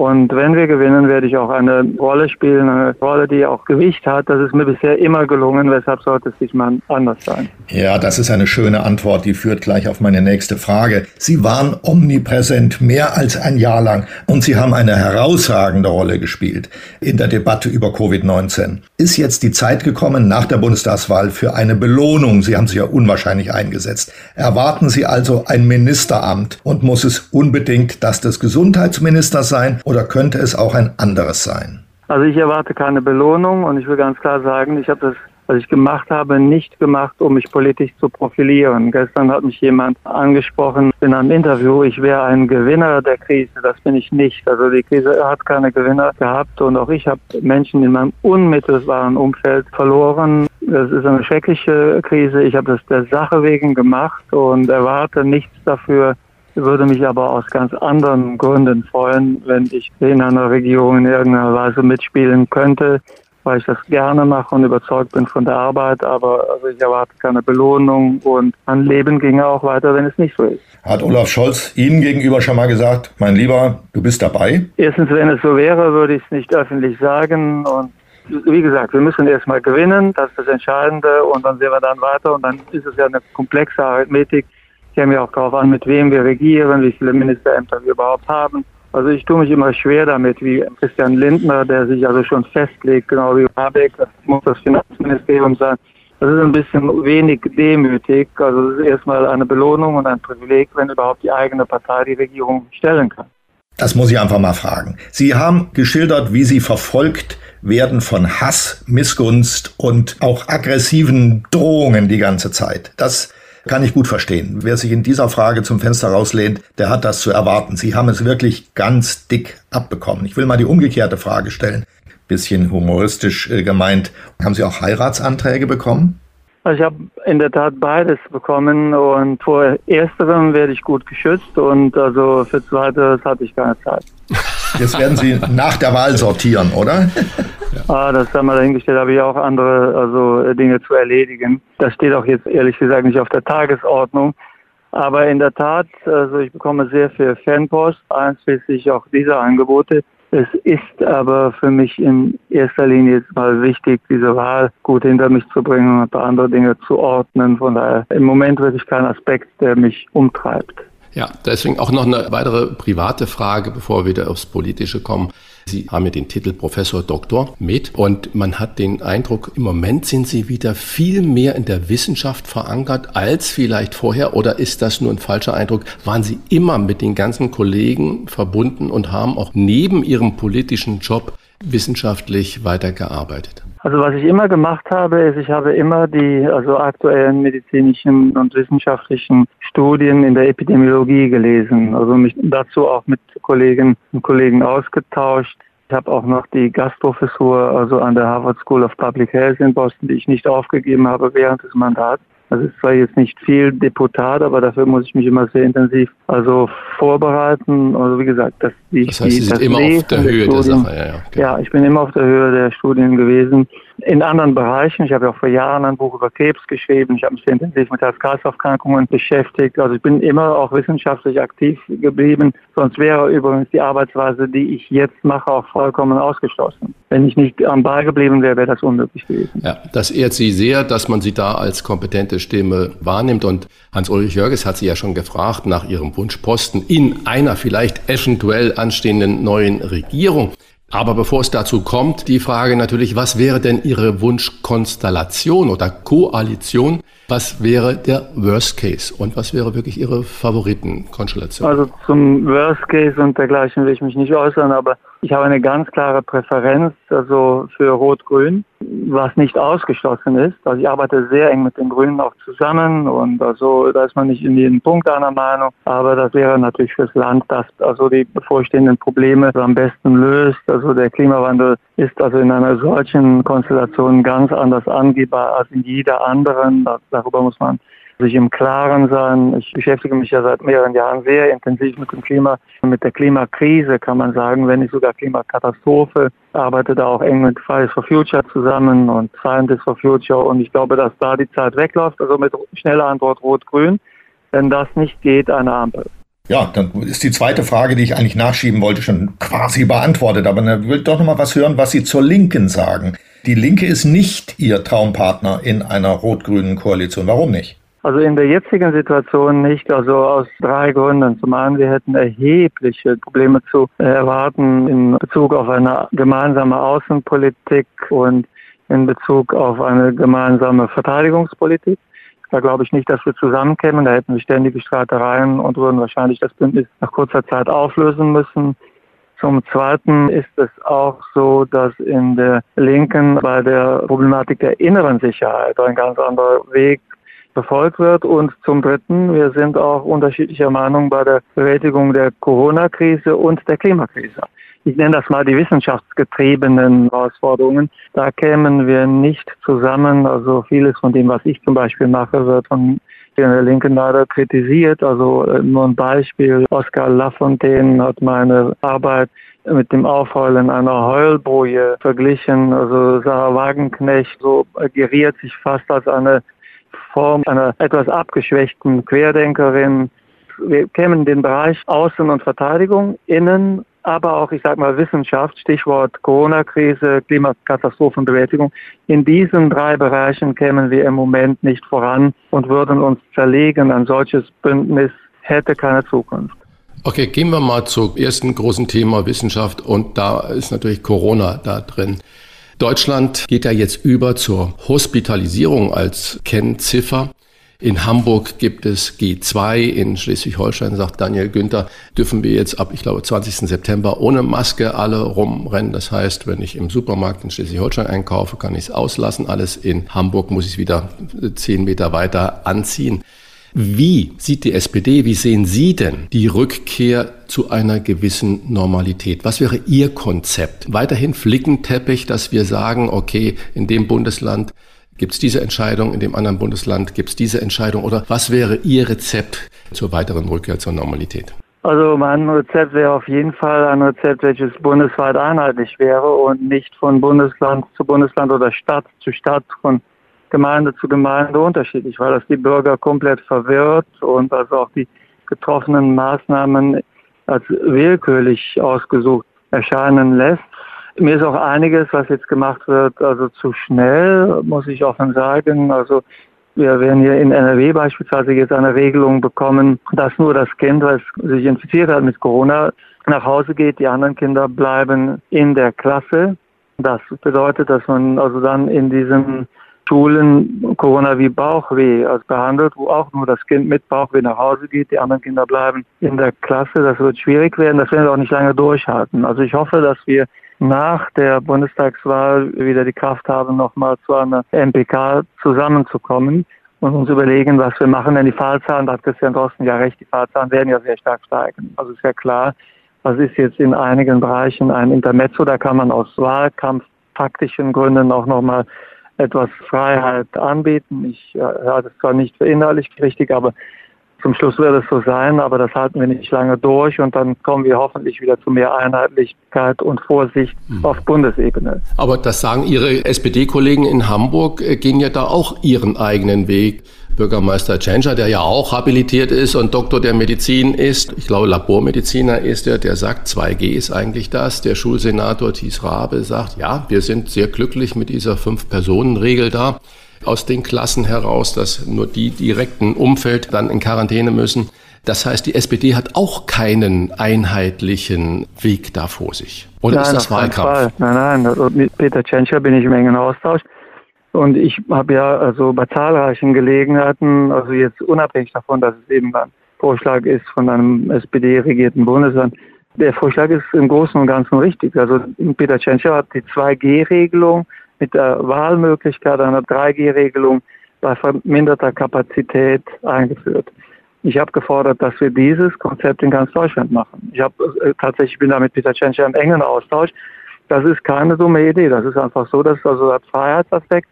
Und wenn wir gewinnen, werde ich auch eine Rolle spielen, eine Rolle, die auch Gewicht hat. Das ist mir bisher immer gelungen, weshalb sollte es diesmal anders sein. Ja, das ist eine schöne Antwort, die führt gleich auf meine nächste Frage. Sie waren omnipräsent mehr als ein Jahr lang und Sie haben eine herausragende Rolle gespielt in der Debatte über Covid-19. Ist jetzt die Zeit gekommen nach der Bundestagswahl für eine Belohnung? Sie haben sich ja unwahrscheinlich eingesetzt. Erwarten Sie also ein Ministeramt und muss es unbedingt das des Gesundheitsministers sein? Oder könnte es auch ein anderes sein? Also ich erwarte keine Belohnung und ich will ganz klar sagen, ich habe das was ich gemacht habe, nicht gemacht, um mich politisch zu profilieren. Gestern hat mich jemand angesprochen in einem Interview, ich wäre ein Gewinner der Krise. Das bin ich nicht. Also die Krise hat keine Gewinner gehabt und auch ich habe Menschen in meinem unmittelbaren Umfeld verloren. Das ist eine schreckliche Krise. Ich habe das der Sache wegen gemacht und erwarte nichts dafür, würde mich aber aus ganz anderen Gründen freuen, wenn ich in einer Regierung in irgendeiner Weise mitspielen könnte, weil ich das gerne mache und überzeugt bin von der Arbeit. Aber also ich erwarte keine Belohnung und mein Leben ginge auch weiter, wenn es nicht so ist. Hat Olaf Scholz Ihnen gegenüber schon mal gesagt, mein Lieber, du bist dabei? Erstens, wenn es so wäre, würde ich es nicht öffentlich sagen und wie gesagt, wir müssen erstmal gewinnen, das ist das Entscheidende und dann sehen wir dann weiter und dann ist es ja eine komplexe Arithmetik, käme ja auch darauf an, mit wem wir regieren, wie viele Ministerämter wir überhaupt haben. Also ich tue mich immer schwer damit, wie Christian Lindner, der sich also schon festlegt, genau wie Habeck, das muss das Finanzministerium sein. Das ist ein bisschen wenig demütig. Also es ist erstmal eine Belohnung und ein Privileg, wenn überhaupt die eigene Partei die Regierung stellen kann. Das muss ich einfach mal fragen. Sie haben geschildert, wie Sie verfolgt werden von Hass, Missgunst und auch aggressiven Drohungen die ganze Zeit. Das kann ich gut verstehen. Wer sich in dieser Frage zum Fenster rauslehnt, der hat das zu erwarten. Sie haben es wirklich ganz dick abbekommen. Ich will mal die umgekehrte Frage stellen. Bisschen humoristisch äh, gemeint. Haben Sie auch Heiratsanträge bekommen? Also ich habe in der Tat beides bekommen und vor ersterem werde ich gut geschützt und also für zweiteres hatte ich keine Zeit. [LAUGHS] Jetzt werden Sie nach der Wahl sortieren, oder? Ah, das haben wir dahingestellt, habe ich auch andere also Dinge zu erledigen. Das steht auch jetzt ehrlich gesagt nicht auf der Tagesordnung. Aber in der Tat, also ich bekomme sehr viel Fanpost, einschließlich auch dieser Angebote. Es ist aber für mich in erster Linie jetzt mal wichtig, diese Wahl gut hinter mich zu bringen und ein paar andere Dinge zu ordnen. Von daher im Moment wirklich kein Aspekt, der mich umtreibt. Ja, deswegen auch noch eine weitere private Frage, bevor wir wieder aufs Politische kommen. Sie haben ja den Titel Professor Doktor mit und man hat den Eindruck, im Moment sind Sie wieder viel mehr in der Wissenschaft verankert als vielleicht vorher oder ist das nur ein falscher Eindruck? Waren Sie immer mit den ganzen Kollegen verbunden und haben auch neben Ihrem politischen Job wissenschaftlich weitergearbeitet? Also was ich immer gemacht habe, ist, ich habe immer die also aktuellen medizinischen und wissenschaftlichen Studien in der Epidemiologie gelesen. Also mich dazu auch mit Kolleginnen und Kollegen ausgetauscht. Ich habe auch noch die Gastprofessur also an der Harvard School of Public Health in Boston, die ich nicht aufgegeben habe während des Mandats. Also es war jetzt nicht viel Deputat, aber dafür muss ich mich immer sehr intensiv also vorbereiten. Also wie gesagt, dass die, das heißt, Sie sind immer auf der Höhe der, der Sache. Ja, ja, okay. ja, ich bin immer auf der Höhe der Studien gewesen in anderen Bereichen. Ich habe ja auch vor Jahren ein Buch über Krebs geschrieben. Ich habe mich sehr intensiv mit Herz-Kreislauf-Erkrankungen beschäftigt. Also ich bin immer auch wissenschaftlich aktiv geblieben. Sonst wäre übrigens die Arbeitsweise, die ich jetzt mache, auch vollkommen ausgeschlossen. Wenn ich nicht am Ball geblieben wäre, wäre das unmöglich gewesen. Ja, das ehrt Sie sehr, dass man Sie da als kompetente Stimme wahrnimmt. Und Hans-Ulrich Jörges hat Sie ja schon gefragt nach Ihrem Wunschposten in einer vielleicht eventuell anstehenden neuen Regierung. Aber bevor es dazu kommt, die Frage natürlich, was wäre denn Ihre Wunschkonstellation oder Koalition? Was wäre der Worst Case und was wäre wirklich Ihre Favoritenkonstellation? Also zum Worst Case und dergleichen will ich mich nicht äußern, aber ich habe eine ganz klare Präferenz also für Rot-Grün, was nicht ausgeschlossen ist. Also ich arbeite sehr eng mit den Grünen auch zusammen und also da ist man nicht in jedem Punkt einer Meinung, aber das wäre natürlich fürs Land, das also die bevorstehenden Probleme am besten löst. Also der Klimawandel ist also in einer solchen Konstellation ganz anders angehbar als in jeder anderen. Darüber muss man sich im Klaren sein. Ich beschäftige mich ja seit mehreren Jahren sehr intensiv mit dem Klima, mit der Klimakrise kann man sagen, wenn nicht sogar Klimakatastrophe. Arbeite da auch eng mit Fridays for Future zusammen und Scientists for Future und ich glaube, dass da die Zeit wegläuft, also mit schneller Antwort Rot-Grün. Wenn das nicht geht, eine Ampel. Ja, dann ist die zweite Frage, die ich eigentlich nachschieben wollte, schon quasi beantwortet. Aber ich will doch noch mal was hören, was Sie zur Linken sagen. Die Linke ist nicht Ihr Traumpartner in einer rot-grünen Koalition. Warum nicht? Also in der jetzigen Situation nicht, also aus drei Gründen. Zum einen, wir hätten erhebliche Probleme zu erwarten in Bezug auf eine gemeinsame Außenpolitik und in Bezug auf eine gemeinsame Verteidigungspolitik. Da glaube ich nicht, dass wir zusammenkämen. Da hätten wir ständige Streitereien und würden wahrscheinlich das Bündnis nach kurzer Zeit auflösen müssen. Zum Zweiten ist es auch so, dass in der Linken bei der Problematik der inneren Sicherheit ein ganz anderer Weg befolgt wird. Und zum Dritten, wir sind auch unterschiedlicher Meinung bei der Bewältigung der Corona-Krise und der Klimakrise. Ich nenne das mal die wissenschaftsgetriebenen Herausforderungen. Da kämen wir nicht zusammen. Also vieles von dem, was ich zum Beispiel mache, wird von der Linken leider kritisiert. Also äh, nur ein Beispiel. Oskar Lafontaine hat meine Arbeit mit dem Aufheulen einer Heulboje verglichen. Also Sarah Wagenknecht so geriert sich fast als eine Form einer etwas abgeschwächten Querdenkerin. Wir kämen den Bereich Außen- und Verteidigung, Innen, aber auch, ich sage mal, Wissenschaft, Stichwort Corona-Krise, Klimakatastrophenbewältigung. In diesen drei Bereichen kämen wir im Moment nicht voran und würden uns zerlegen. Ein solches Bündnis hätte keine Zukunft. Okay, gehen wir mal zum ersten großen Thema Wissenschaft und da ist natürlich Corona da drin. Deutschland geht ja jetzt über zur Hospitalisierung als Kennziffer. In Hamburg gibt es G2, in Schleswig-Holstein, sagt Daniel Günther, dürfen wir jetzt ab, ich glaube, 20. September ohne Maske alle rumrennen. Das heißt, wenn ich im Supermarkt in Schleswig-Holstein einkaufe, kann ich es auslassen. Alles in Hamburg muss ich es wieder zehn Meter weiter anziehen. Wie sieht die SPD, wie sehen Sie denn die Rückkehr zu einer gewissen Normalität? Was wäre Ihr Konzept? Weiterhin Flickenteppich, dass wir sagen, okay, in dem Bundesland gibt es diese Entscheidung, in dem anderen Bundesland gibt es diese Entscheidung? Oder was wäre Ihr Rezept zur weiteren Rückkehr zur Normalität? Also mein Rezept wäre auf jeden Fall ein Rezept, welches bundesweit einheitlich wäre und nicht von Bundesland zu Bundesland oder Stadt zu Stadt, von Gemeinde zu Gemeinde unterschiedlich, weil das die Bürger komplett verwirrt und also auch die getroffenen Maßnahmen als willkürlich ausgesucht erscheinen lässt. Mir ist auch einiges, was jetzt gemacht wird, also zu schnell, muss ich offen sagen. Also wir werden hier in NRW beispielsweise jetzt eine Regelung bekommen, dass nur das Kind, das sich infiziert hat mit Corona, nach Hause geht. Die anderen Kinder bleiben in der Klasse. Das bedeutet, dass man also dann in diesen Schulen Corona wie Bauchweh also behandelt, wo auch nur das Kind mit Bauchweh nach Hause geht, die anderen Kinder bleiben in der Klasse. Das wird schwierig werden, das werden wir auch nicht lange durchhalten. Also ich hoffe, dass wir nach der Bundestagswahl wieder die Kraft haben, nochmal zu einer MPK zusammenzukommen und uns überlegen, was wir machen. Denn die Fallzahlen, da hat Christian Drosten ja recht, die Fallzahlen werden ja sehr stark steigen. Also ist ja klar, was ist jetzt in einigen Bereichen ein Intermezzo, da kann man aus wahlkampftaktischen Gründen auch nochmal etwas Freiheit anbieten. Ich äh, halte es zwar nicht für innerlich richtig, aber zum Schluss wird es so sein, aber das halten wir nicht lange durch und dann kommen wir hoffentlich wieder zu mehr Einheitlichkeit und Vorsicht mhm. auf Bundesebene. Aber das sagen Ihre SPD-Kollegen in Hamburg, äh, gehen ja da auch ihren eigenen Weg. Bürgermeister Tschentscher, der ja auch habilitiert ist und Doktor der Medizin ist, ich glaube Labormediziner ist er, der sagt, 2G ist eigentlich das. Der Schulsenator Thies Rabe sagt, ja, wir sind sehr glücklich mit dieser Fünf-Personen-Regel da aus den Klassen heraus, dass nur die direkten Umfeld dann in Quarantäne müssen. Das heißt, die SPD hat auch keinen einheitlichen Weg da vor sich. Oder nein, ist das Wahlkampf? Nein, nein, mit Peter Tschentscher bin ich im engen Austausch. Und ich habe ja also bei zahlreichen Gelegenheiten, also jetzt unabhängig davon, dass es eben ein Vorschlag ist von einem SPD-regierten Bundesland, der Vorschlag ist im Großen und Ganzen richtig. Also Peter Tschentscher hat die 2G-Regelung mit der Wahlmöglichkeit einer 3G-Regelung bei verminderter Kapazität eingeführt. Ich habe gefordert, dass wir dieses Konzept in ganz Deutschland machen. Ich habe äh, tatsächlich bin da mit Peter Tschentscher im engen Austausch. Das ist keine dumme Idee. Das ist einfach so, dass also der Freiheitsaspekt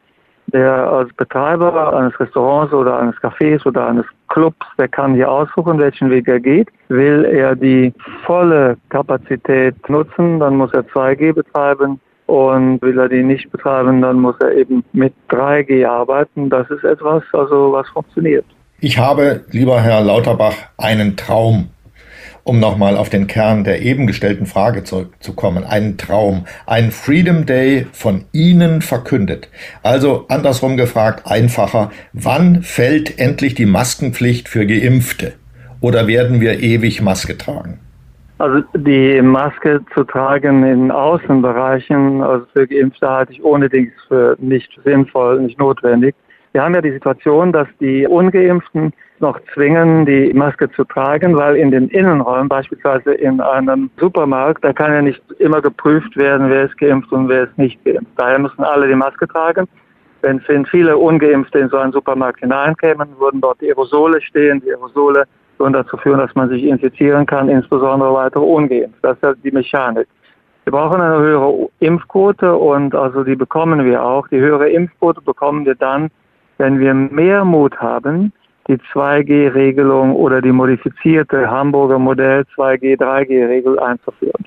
der als Betreiber eines Restaurants oder eines Cafés oder eines Clubs, der kann hier aussuchen, welchen Weg er geht. Will er die volle Kapazität nutzen, dann muss er 2G betreiben. Und will er die nicht betreiben, dann muss er eben mit 3G arbeiten. Das ist etwas, also was funktioniert. Ich habe, lieber Herr Lauterbach, einen Traum um nochmal auf den Kern der eben gestellten Frage zurückzukommen, einen Traum, ein Freedom Day von Ihnen verkündet. Also andersrum gefragt, einfacher, wann fällt endlich die Maskenpflicht für Geimpfte? Oder werden wir ewig Maske tragen? Also die Maske zu tragen in Außenbereichen, also für Geimpfte halte ich ohne Dings für nicht sinnvoll, nicht notwendig. Wir haben ja die Situation, dass die Ungeimpften noch zwingen, die Maske zu tragen, weil in den Innenräumen, beispielsweise in einem Supermarkt, da kann ja nicht immer geprüft werden, wer ist geimpft und wer ist nicht geimpft. Daher müssen alle die Maske tragen. Wenn viele Ungeimpfte in so einen Supermarkt hineinkämen, würden dort Aerosole stehen. Die Aerosole würden dazu führen, dass man sich infizieren kann, insbesondere weitere ungeimpft. Das ist ja die Mechanik. Wir brauchen eine höhere Impfquote und also die bekommen wir auch. Die höhere Impfquote bekommen wir dann, wenn wir mehr Mut haben, die 2G-Regelung oder die modifizierte Hamburger Modell 2G, 3G-Regel einzuführen.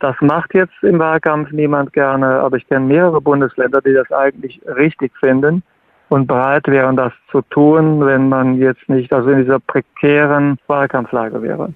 Das macht jetzt im Wahlkampf niemand gerne, aber ich kenne mehrere Bundesländer, die das eigentlich richtig finden und bereit wären, das zu tun, wenn man jetzt nicht also in dieser prekären Wahlkampflage wäre.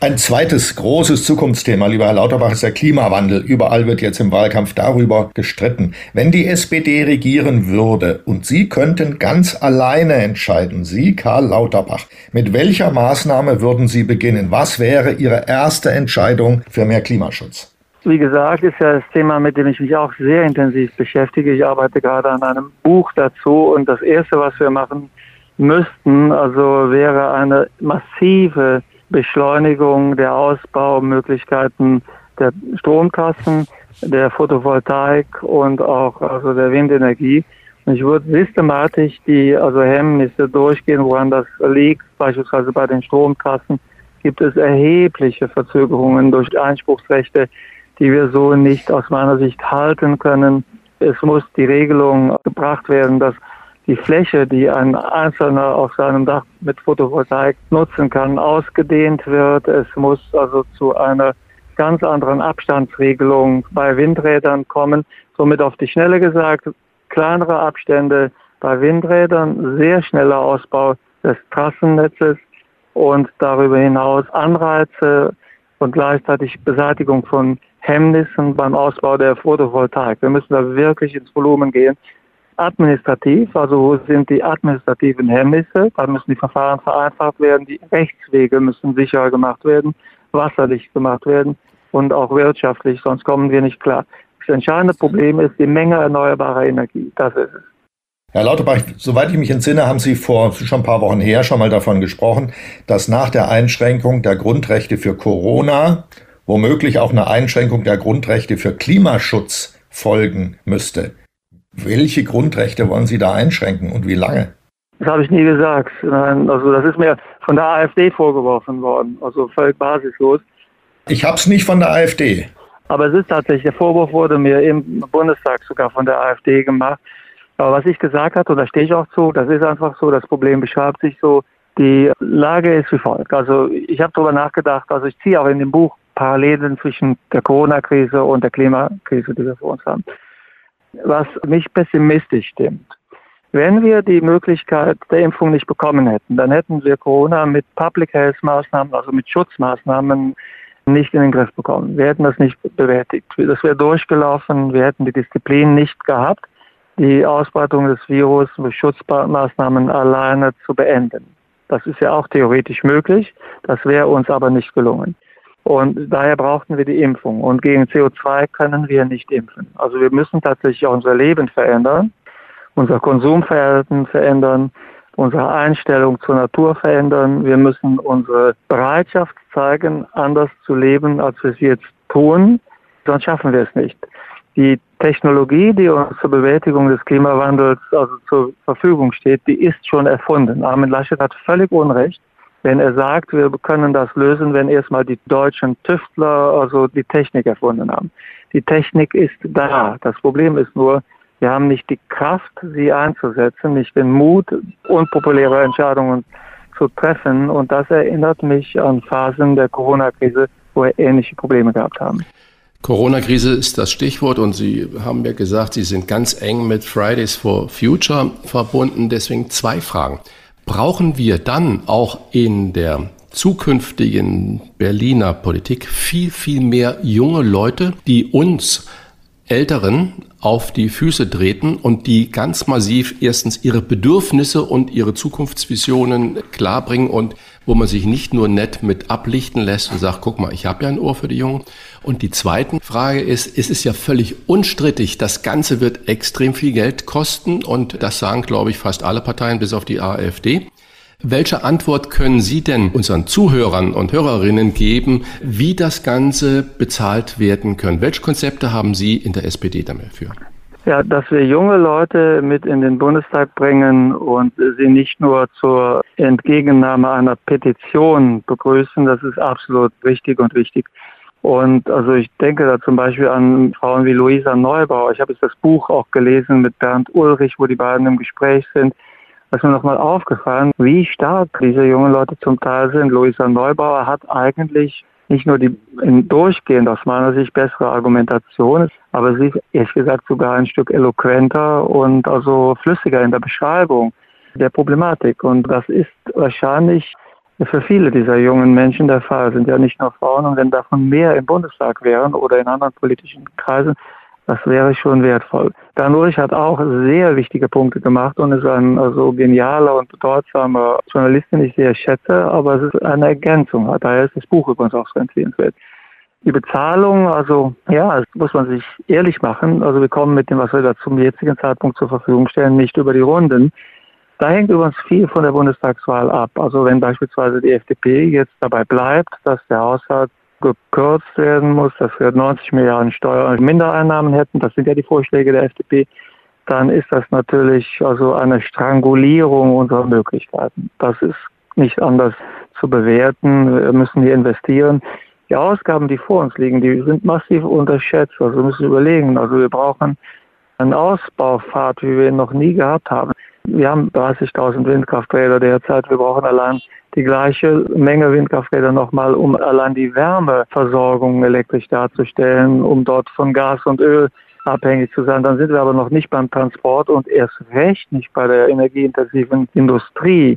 Ein zweites großes Zukunftsthema, lieber Herr Lauterbach, ist der Klimawandel. Überall wird jetzt im Wahlkampf darüber gestritten. Wenn die SPD regieren würde und Sie könnten ganz alleine entscheiden, Sie, Karl Lauterbach, mit welcher Maßnahme würden Sie beginnen? Was wäre Ihre erste Entscheidung für mehr Klimaschutz? Wie gesagt, ist ja das Thema, mit dem ich mich auch sehr intensiv beschäftige. Ich arbeite gerade an einem Buch dazu und das Erste, was wir machen müssten, also wäre eine massive Beschleunigung der Ausbaumöglichkeiten der Stromkassen, der Photovoltaik und auch also der Windenergie. Und ich würde systematisch die also Hemmnisse durchgehen, woran das liegt. Beispielsweise bei den Stromkassen gibt es erhebliche Verzögerungen durch Einspruchsrechte, die wir so nicht aus meiner Sicht halten können. Es muss die Regelung gebracht werden, dass die Fläche, die ein Einzelner auf seinem Dach mit Photovoltaik nutzen kann, ausgedehnt wird. Es muss also zu einer ganz anderen Abstandsregelung bei Windrädern kommen. Somit auf die Schnelle gesagt, kleinere Abstände bei Windrädern, sehr schneller Ausbau des Trassennetzes und darüber hinaus Anreize und gleichzeitig Beseitigung von Hemmnissen beim Ausbau der Photovoltaik. Wir müssen da wirklich ins Volumen gehen administrativ, also wo sind die administrativen Hemmnisse, da müssen die Verfahren vereinfacht werden, die Rechtswege müssen sicherer gemacht werden, wasserlich gemacht werden und auch wirtschaftlich, sonst kommen wir nicht klar. Das entscheidende Problem ist die Menge erneuerbarer Energie, das ist es. Herr Lauterbach, soweit ich mich entsinne, haben Sie vor schon ein paar Wochen her schon mal davon gesprochen, dass nach der Einschränkung der Grundrechte für Corona womöglich auch eine Einschränkung der Grundrechte für Klimaschutz folgen müsste. Welche Grundrechte wollen Sie da einschränken und wie lange? Das habe ich nie gesagt. Nein, also das ist mir von der AfD vorgeworfen worden, also völlig basislos. Ich habe es nicht von der AfD. Aber es ist tatsächlich, der Vorwurf wurde mir im Bundestag sogar von der AfD gemacht. Aber was ich gesagt habe, und da stehe ich auch zu, das ist einfach so, das Problem beschreibt sich so, die Lage ist wie folgt. Also ich habe darüber nachgedacht, also ich ziehe auch in dem Buch Parallelen zwischen der Corona-Krise und der Klimakrise, die wir vor uns haben was mich pessimistisch stimmt. Wenn wir die Möglichkeit der Impfung nicht bekommen hätten, dann hätten wir Corona mit Public Health Maßnahmen, also mit Schutzmaßnahmen, nicht in den Griff bekommen. Wir hätten das nicht bewältigt. Das wäre durchgelaufen. Wir hätten die Disziplin nicht gehabt, die Ausbreitung des Virus mit Schutzmaßnahmen alleine zu beenden. Das ist ja auch theoretisch möglich. Das wäre uns aber nicht gelungen. Und daher brauchten wir die Impfung. Und gegen CO2 können wir nicht impfen. Also wir müssen tatsächlich auch unser Leben verändern, unser Konsumverhalten verändern, unsere Einstellung zur Natur verändern. Wir müssen unsere Bereitschaft zeigen, anders zu leben, als wir es jetzt tun. Sonst schaffen wir es nicht. Die Technologie, die uns zur Bewältigung des Klimawandels also zur Verfügung steht, die ist schon erfunden. Armin Laschet hat völlig Unrecht wenn er sagt, wir können das lösen, wenn erstmal die deutschen Tüftler also die Technik erfunden haben. Die Technik ist da. Das Problem ist nur, wir haben nicht die Kraft, sie einzusetzen, nicht den Mut, unpopuläre Entscheidungen zu treffen. Und das erinnert mich an Phasen der Corona-Krise, wo wir ähnliche Probleme gehabt haben. Corona-Krise ist das Stichwort und Sie haben ja gesagt, Sie sind ganz eng mit Fridays for Future verbunden. Deswegen zwei Fragen brauchen wir dann auch in der zukünftigen Berliner Politik viel, viel mehr junge Leute, die uns Älteren auf die Füße treten und die ganz massiv erstens ihre Bedürfnisse und ihre Zukunftsvisionen klarbringen und wo man sich nicht nur nett mit ablichten lässt und sagt, guck mal, ich habe ja ein Ohr für die Jungen. Und die zweite Frage ist, es ist ja völlig unstrittig, das Ganze wird extrem viel Geld kosten und das sagen, glaube ich, fast alle Parteien bis auf die AfD. Welche Antwort können Sie denn unseren Zuhörern und Hörerinnen geben, wie das Ganze bezahlt werden können? Welche Konzepte haben Sie in der SPD dafür? Ja, dass wir junge Leute mit in den Bundestag bringen und sie nicht nur zur Entgegennahme einer Petition begrüßen, das ist absolut richtig und wichtig. Und also ich denke da zum Beispiel an Frauen wie Luisa Neubauer. Ich habe jetzt das Buch auch gelesen mit Bernd Ulrich, wo die beiden im Gespräch sind. Da ist mir nochmal aufgefallen, wie stark diese jungen Leute zum Teil sind. Luisa Neubauer hat eigentlich nicht nur die durchgehend aus meiner Sicht bessere Argumentation, aber sie ist ehrlich gesagt sogar ein Stück eloquenter und also flüssiger in der Beschreibung der Problematik. Und das ist wahrscheinlich für viele dieser jungen Menschen der Fall. Sind ja nicht nur Frauen und wenn davon mehr im Bundestag wären oder in anderen politischen Kreisen, das wäre schon wertvoll. Dan Ulrich hat auch sehr wichtige Punkte gemacht und ist ein also genialer und bedeutsamer Journalist, den ich sehr schätze, aber es ist eine Ergänzung. Daher ist das Buch übrigens auch sehr empfehlenswert. Die Bezahlung, also ja, das muss man sich ehrlich machen. Also wir kommen mit dem, was wir da zum jetzigen Zeitpunkt zur Verfügung stellen, nicht über die Runden. Da hängt übrigens viel von der Bundestagswahl ab. Also wenn beispielsweise die FDP jetzt dabei bleibt, dass der Haushalt gekürzt werden muss, dass wir 90 Milliarden Steuer- und Mindereinnahmen hätten, das sind ja die Vorschläge der FDP, dann ist das natürlich also eine Strangulierung unserer Möglichkeiten. Das ist nicht anders zu bewerten. Wir müssen hier investieren. Die Ausgaben, die vor uns liegen, die sind massiv unterschätzt. Also wir müssen überlegen. Also wir brauchen einen Ausbaufahrt, wie wir ihn noch nie gehabt haben. Wir haben 30.000 Windkrafträder derzeit. Wir brauchen allein die gleiche Menge Windkrafträder nochmal, um allein die Wärmeversorgung elektrisch darzustellen, um dort von Gas und Öl abhängig zu sein. Dann sind wir aber noch nicht beim Transport und erst recht nicht bei der energieintensiven Industrie.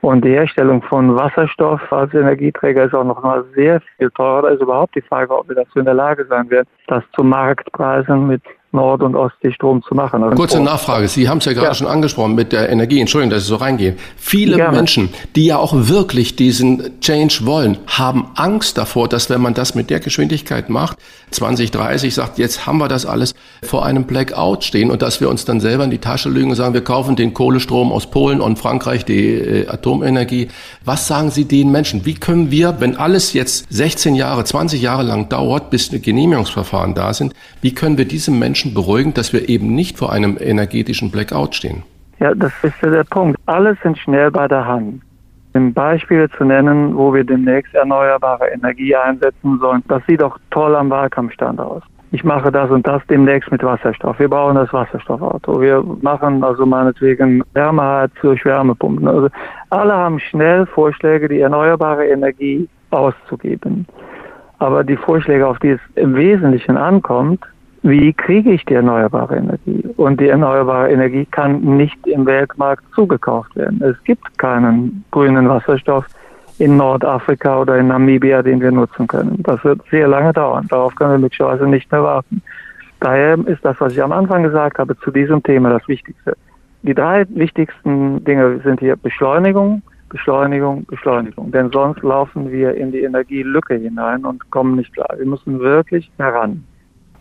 Und die Herstellung von Wasserstoff als Energieträger ist auch noch mal sehr viel teurer. Da ist überhaupt die Frage, ob wir dazu in der Lage sein werden, das zu Marktpreisen mit Nord- und Ostseestrom zu machen. Also Kurze Nachfrage. Sie haben es ja gerade ja. schon angesprochen mit der Energie. Entschuldigung, dass ich so reingehe. Viele Gerne. Menschen, die ja auch wirklich diesen Change wollen, haben Angst davor, dass wenn man das mit der Geschwindigkeit macht, 2030 sagt, jetzt haben wir das alles, vor einem Blackout stehen und dass wir uns dann selber in die Tasche lügen und sagen, wir kaufen den Kohlestrom aus Polen und Frankreich, die äh, Atomenergie. Was sagen Sie den Menschen? Wie können wir, wenn alles jetzt 16 Jahre, 20 Jahre lang dauert, bis Genehmigungsverfahren da sind, wie können wir diese Menschen Menschen beruhigen, dass wir eben nicht vor einem energetischen Blackout stehen? Ja, das ist ja der Punkt. Alles sind schnell bei der Hand. Um Beispiele zu nennen, wo wir demnächst erneuerbare Energie einsetzen sollen, das sieht doch toll am Wahlkampfstand aus. Ich mache das und das demnächst mit Wasserstoff. Wir bauen das Wasserstoffauto. Wir machen also meinetwegen Wärmeheiz durch Wärmepumpen. Also alle haben schnell Vorschläge, die erneuerbare Energie auszugeben. Aber die Vorschläge, auf die es im Wesentlichen ankommt, wie kriege ich die erneuerbare Energie? Und die erneuerbare Energie kann nicht im Weltmarkt zugekauft werden. Es gibt keinen grünen Wasserstoff in Nordafrika oder in Namibia, den wir nutzen können. Das wird sehr lange dauern. Darauf können wir möglicherweise nicht mehr warten. Daher ist das, was ich am Anfang gesagt habe, zu diesem Thema das Wichtigste. Die drei wichtigsten Dinge sind hier Beschleunigung, Beschleunigung, Beschleunigung. Denn sonst laufen wir in die Energielücke hinein und kommen nicht klar. Wir müssen wirklich heran.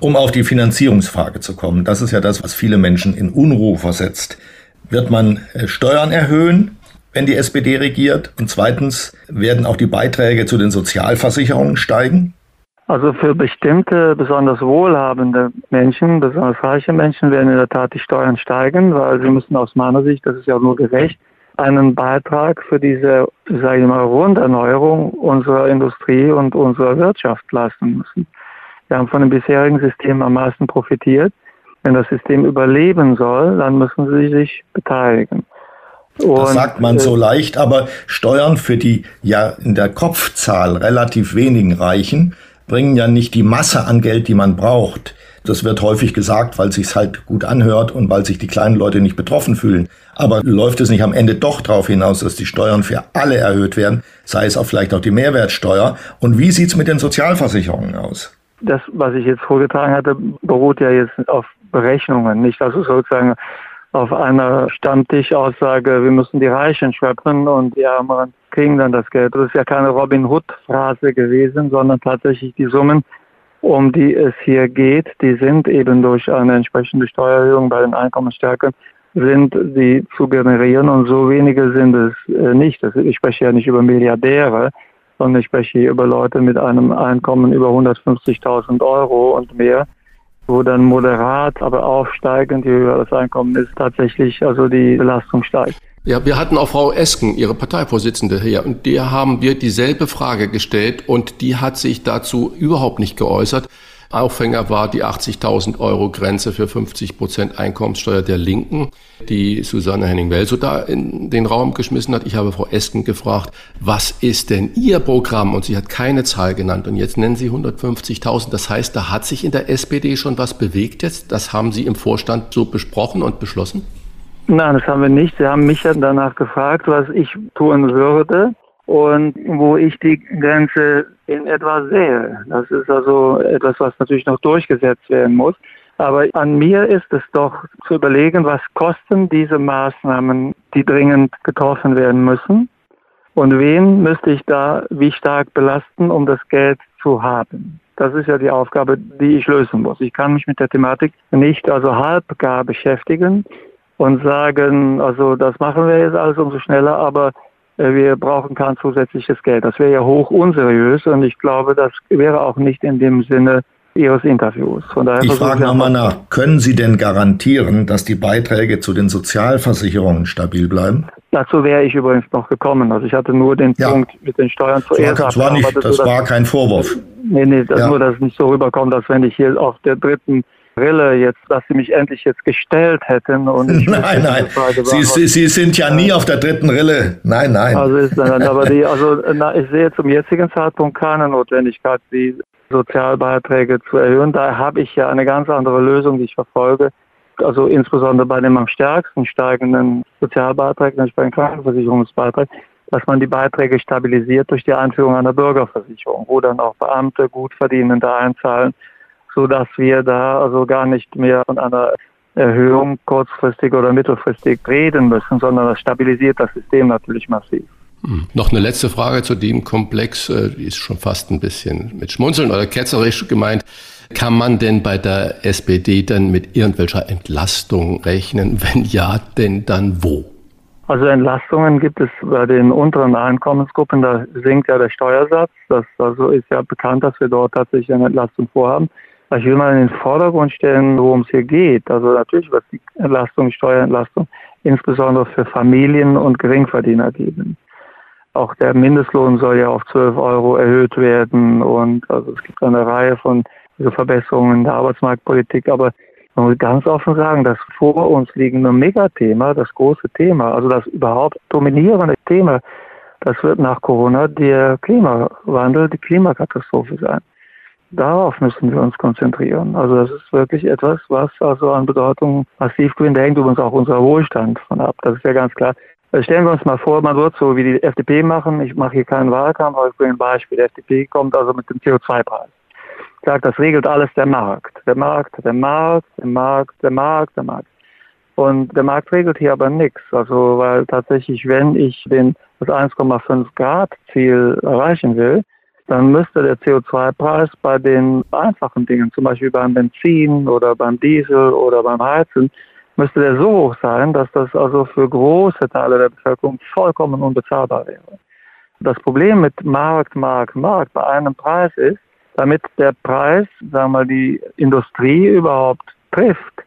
Um auf die Finanzierungsfrage zu kommen, das ist ja das, was viele Menschen in Unruhe versetzt. Wird man äh, Steuern erhöhen, wenn die SPD regiert? Und zweitens, werden auch die Beiträge zu den Sozialversicherungen steigen? Also für bestimmte besonders wohlhabende Menschen, besonders reiche Menschen werden in der Tat die Steuern steigen, weil sie müssen aus meiner Sicht, das ist ja nur gerecht, einen Beitrag für diese, sage ich mal, Runderneuerung unserer Industrie und unserer Wirtschaft leisten müssen. Wir haben von dem bisherigen System am meisten profitiert. Wenn das System überleben soll, dann müssen sie sich beteiligen. Und, das sagt man so äh, leicht, aber Steuern für die ja in der Kopfzahl relativ wenigen Reichen bringen ja nicht die Masse an Geld, die man braucht. Das wird häufig gesagt, weil es sich halt gut anhört und weil sich die kleinen Leute nicht betroffen fühlen. Aber läuft es nicht am Ende doch darauf hinaus, dass die Steuern für alle erhöht werden, sei es auch vielleicht auch die Mehrwertsteuer? Und wie sieht's mit den Sozialversicherungen aus? Das, was ich jetzt vorgetragen hatte, beruht ja jetzt auf Berechnungen, nicht also sozusagen auf einer Stammtischaussage, wir müssen die Reichen schöpfen und die Ärmeren kriegen dann das Geld. Das ist ja keine Robin Hood-Phrase gewesen, sondern tatsächlich die Summen, um die es hier geht, die sind eben durch eine entsprechende Steuererhöhung bei den Einkommensstärken sind die zu generieren und so wenige sind es äh, nicht. Ich spreche ja nicht über Milliardäre, sondern ich spreche hier über Leute mit einem Einkommen über 150.000 Euro und mehr wo dann moderat, aber aufsteigend, je höher das Einkommen ist, tatsächlich also die Belastung steigt. Ja, wir hatten auch Frau Esken, ihre Parteivorsitzende hier, und der haben wir dieselbe Frage gestellt und die hat sich dazu überhaupt nicht geäußert. Aufhänger war die 80.000 Euro Grenze für 50 Prozent Einkommenssteuer der Linken, die Susanne Henning-Welso da in den Raum geschmissen hat. Ich habe Frau Esken gefragt, was ist denn Ihr Programm? Und sie hat keine Zahl genannt. Und jetzt nennen Sie 150.000. Das heißt, da hat sich in der SPD schon was bewegt jetzt. Das haben Sie im Vorstand so besprochen und beschlossen? Nein, das haben wir nicht. Sie haben mich ja danach gefragt, was ich tun würde und wo ich die Grenze in etwa sehe. Das ist also etwas, was natürlich noch durchgesetzt werden muss. Aber an mir ist es doch zu überlegen, was kosten diese Maßnahmen, die dringend getroffen werden müssen. Und wen müsste ich da wie stark belasten, um das Geld zu haben? Das ist ja die Aufgabe, die ich lösen muss. Ich kann mich mit der Thematik nicht also halb gar beschäftigen und sagen, also das machen wir jetzt alles umso schneller, aber wir brauchen kein zusätzliches Geld. Das wäre ja hoch unseriös und ich glaube, das wäre auch nicht in dem Sinne Ihres Interviews. Von daher ich frage nochmal nach, können Sie denn garantieren, dass die Beiträge zu den Sozialversicherungen stabil bleiben? Dazu wäre ich übrigens noch gekommen. Also ich hatte nur den ja. Punkt mit den Steuern zuerst. Das war, nicht, das, das war kein Vorwurf. Nee, nee, das ja. nur, dass es nicht so rüberkommt, dass wenn ich hier auf der dritten Brille jetzt, dass Sie mich endlich jetzt gestellt hätten. Und [LAUGHS] nein, nein. Sie, Sie, Sie, sind ja nie auf der dritten Rille. Nein, nein. Also ist aber die, [LAUGHS] also na, ich sehe zum jetzigen Zeitpunkt keine Notwendigkeit, die Sozialbeiträge zu erhöhen. Da habe ich ja eine ganz andere Lösung, die ich verfolge. Also insbesondere bei dem am stärksten steigenden Sozialbeitrag, nämlich bei den Krankenversicherungsbeitrag, dass man die Beiträge stabilisiert durch die Einführung einer Bürgerversicherung, wo dann auch Beamte, Gutverdienende einzahlen so dass wir da also gar nicht mehr von einer Erhöhung kurzfristig oder mittelfristig reden müssen, sondern das stabilisiert das System natürlich massiv. Hm. Noch eine letzte Frage zu dem Komplex, äh, die ist schon fast ein bisschen mit Schmunzeln oder ketzerisch gemeint. Kann man denn bei der SPD dann mit irgendwelcher Entlastung rechnen? Wenn ja, denn dann wo? Also Entlastungen gibt es bei den unteren Einkommensgruppen, da sinkt ja der Steuersatz. Das also ist ja bekannt, dass wir dort tatsächlich eine Entlastung vorhaben. Ich will mal in den Vordergrund stellen, worum es hier geht. Also natürlich wird die Entlastung, Steuerentlastung, insbesondere für Familien und Geringverdiener geben. Auch der Mindestlohn soll ja auf 12 Euro erhöht werden und also es gibt eine Reihe von Verbesserungen in der Arbeitsmarktpolitik. Aber man muss ganz offen sagen, das vor uns liegende Megathema, das große Thema, also das überhaupt dominierende Thema, das wird nach Corona der Klimawandel, die Klimakatastrophe sein darauf müssen wir uns konzentrieren. Also das ist wirklich etwas, was also an Bedeutung massiv gewinnt. Da hängt übrigens auch unser Wohlstand von ab. Das ist ja ganz klar. Also stellen wir uns mal vor, man wird so wie die FDP machen. Ich mache hier keinen Wahlkampf, aber ich bringe ein Beispiel. Die FDP kommt also mit dem CO2-Preis. Sagt, das regelt alles der Markt. Der Markt, der Markt, der Markt, der Markt, der Markt. Und der Markt regelt hier aber nichts. Also, weil tatsächlich, wenn ich den, das 1,5 Grad Ziel erreichen will, dann müsste der CO2-Preis bei den einfachen Dingen, zum Beispiel beim Benzin oder beim Diesel oder beim Heizen, müsste der so hoch sein, dass das also für große Teile der Bevölkerung vollkommen unbezahlbar wäre. Das Problem mit Markt, Markt, Markt bei einem Preis ist, damit der Preis, sagen wir mal, die Industrie überhaupt trifft,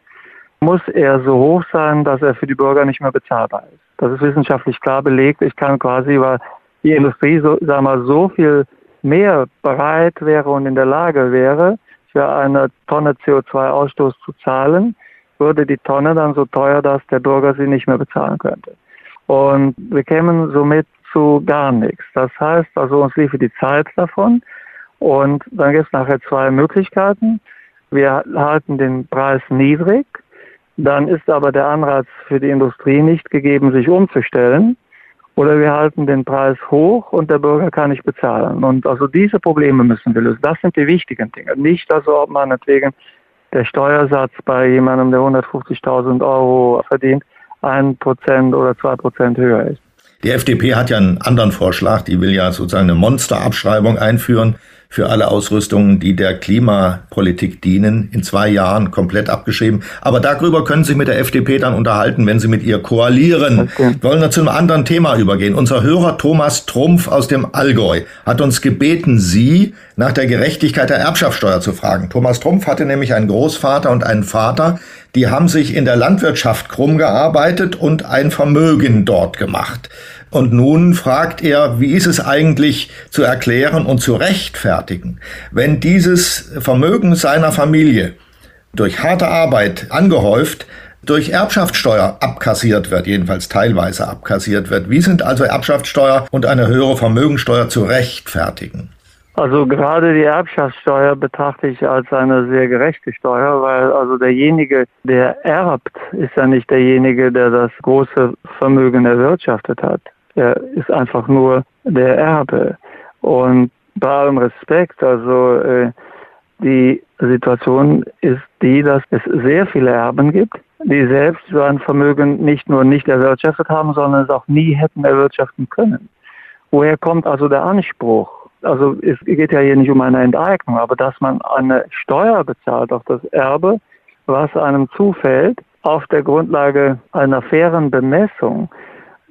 muss er so hoch sein, dass er für die Bürger nicht mehr bezahlbar ist. Das ist wissenschaftlich klar belegt. Ich kann quasi, weil die Industrie so, sagen wir mal, so viel mehr bereit wäre und in der Lage wäre, für eine Tonne CO2-Ausstoß zu zahlen, würde die Tonne dann so teuer, dass der Bürger sie nicht mehr bezahlen könnte. Und wir kämen somit zu gar nichts. Das heißt also, uns liefe die Zeit davon. Und dann gibt es nachher zwei Möglichkeiten. Wir halten den Preis niedrig. Dann ist aber der Anreiz für die Industrie nicht gegeben, sich umzustellen. Oder wir halten den Preis hoch und der Bürger kann nicht bezahlen. Und also diese Probleme müssen wir lösen. Das sind die wichtigen Dinge. Nicht also, ob meinetwegen der Steuersatz bei jemandem, der 150.000 Euro verdient, ein Prozent oder zwei Prozent höher ist. Die FDP hat ja einen anderen Vorschlag. Die will ja sozusagen eine Monsterabschreibung einführen für alle Ausrüstungen, die der Klimapolitik dienen, in zwei Jahren komplett abgeschrieben. Aber darüber können Sie sich mit der FDP dann unterhalten, wenn Sie mit ihr koalieren. Okay. Wollen wir zu einem anderen Thema übergehen. Unser Hörer Thomas Trumpf aus dem Allgäu hat uns gebeten, Sie nach der Gerechtigkeit der Erbschaftssteuer zu fragen. Thomas Trumpf hatte nämlich einen Großvater und einen Vater, die haben sich in der Landwirtschaft krumm gearbeitet und ein Vermögen dort gemacht. Und nun fragt er, wie ist es eigentlich zu erklären und zu rechtfertigen, wenn dieses Vermögen seiner Familie durch harte Arbeit angehäuft, durch Erbschaftssteuer abkassiert wird, jedenfalls teilweise abkassiert wird. Wie sind also Erbschaftssteuer und eine höhere Vermögensteuer zu rechtfertigen? Also gerade die Erbschaftssteuer betrachte ich als eine sehr gerechte Steuer, weil also derjenige, der erbt, ist ja nicht derjenige, der das große Vermögen erwirtschaftet hat. Er ist einfach nur der Erbe. Und bei allem Respekt, also äh, die Situation ist die, dass es sehr viele Erben gibt, die selbst so ein Vermögen nicht nur nicht erwirtschaftet haben, sondern es auch nie hätten erwirtschaften können. Woher kommt also der Anspruch? Also es geht ja hier nicht um eine Enteignung, aber dass man eine Steuer bezahlt auf das Erbe, was einem zufällt, auf der Grundlage einer fairen Bemessung,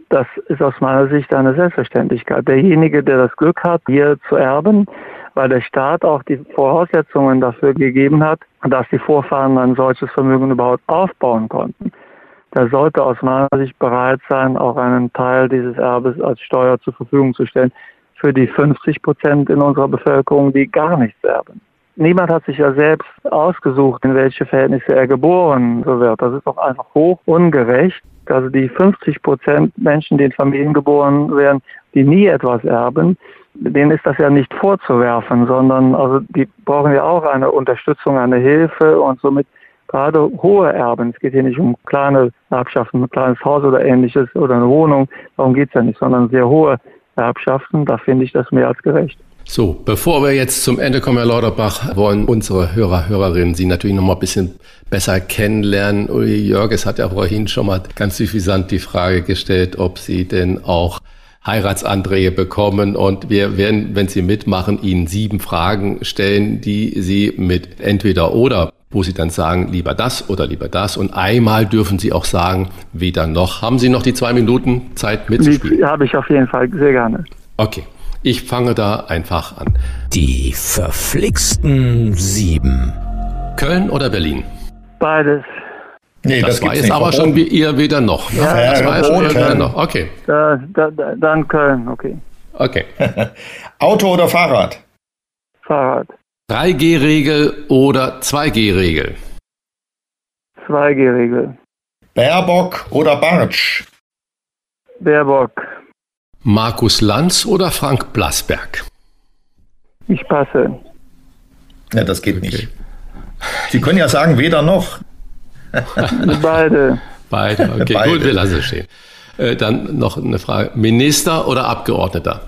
das ist aus meiner Sicht eine Selbstverständlichkeit. Derjenige, der das Glück hat, hier zu erben, weil der Staat auch die Voraussetzungen dafür gegeben hat, dass die Vorfahren ein solches Vermögen überhaupt aufbauen konnten. Der sollte aus meiner Sicht bereit sein, auch einen Teil dieses Erbes als Steuer zur Verfügung zu stellen für die 50 Prozent in unserer Bevölkerung, die gar nichts erben. Niemand hat sich ja selbst ausgesucht, in welche Verhältnisse er geboren wird. Das ist doch einfach hoch ungerecht. Also die 50 Prozent Menschen, die in Familien geboren werden, die nie etwas erben, denen ist das ja nicht vorzuwerfen, sondern also die brauchen ja auch eine Unterstützung, eine Hilfe und somit gerade hohe Erben. Es geht hier nicht um kleine Erbschaften, ein kleines Haus oder ähnliches oder eine Wohnung, darum geht es ja nicht, sondern sehr hohe Erbschaften, da finde ich das mehr als gerecht. So, bevor wir jetzt zum Ende kommen, Herr Lauterbach, wollen unsere Hörer, Hörerinnen Sie natürlich noch mal ein bisschen besser kennenlernen. Uli Jörges hat ja vorhin schon mal ganz suffisant die Frage gestellt, ob Sie denn auch Heiratsanträge bekommen und wir werden, wenn Sie mitmachen, Ihnen sieben Fragen stellen, die Sie mit entweder oder, wo Sie dann sagen, lieber das oder lieber das und einmal dürfen Sie auch sagen, weder noch. Haben Sie noch die zwei Minuten Zeit mitzuspielen? Die habe ich auf jeden Fall sehr gerne. Okay. Ich fange da einfach an. Die verflixten sieben. Köln oder Berlin? Beides. Nee, das, das war jetzt aber schon wie ihr wieder noch. Ne? Ja, das war ja schon wieder noch. Okay. Da, da, dann Köln, okay. Okay. [LAUGHS] Auto oder Fahrrad? Fahrrad. 3G-Regel oder 2G-Regel? 2G-Regel. Baerbock oder Bartsch? Baerbock. Markus Lanz oder Frank Blasberg? Ich passe. Ja, das geht okay. nicht. Sie können ja sagen, weder noch. [LAUGHS] Beide. Beide, okay, Beide. gut, wir lassen es stehen. Äh, dann noch eine Frage. Minister oder Abgeordneter?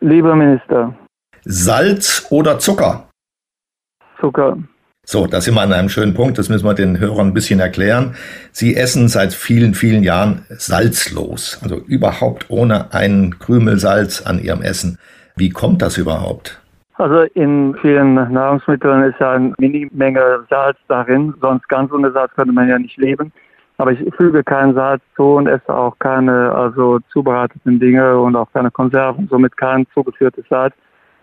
Lieber Minister. Salz oder Zucker? Zucker. So, da sind wir an einem schönen Punkt, das müssen wir den Hörern ein bisschen erklären. Sie essen seit vielen, vielen Jahren salzlos, also überhaupt ohne einen Krümel Salz an ihrem Essen. Wie kommt das überhaupt? Also in vielen Nahrungsmitteln ist ja eine Minimenge Salz darin, sonst ganz ohne Salz könnte man ja nicht leben. Aber ich füge kein Salz zu und esse auch keine also zubereiteten Dinge und auch keine Konserven, somit kein zugeführtes Salz.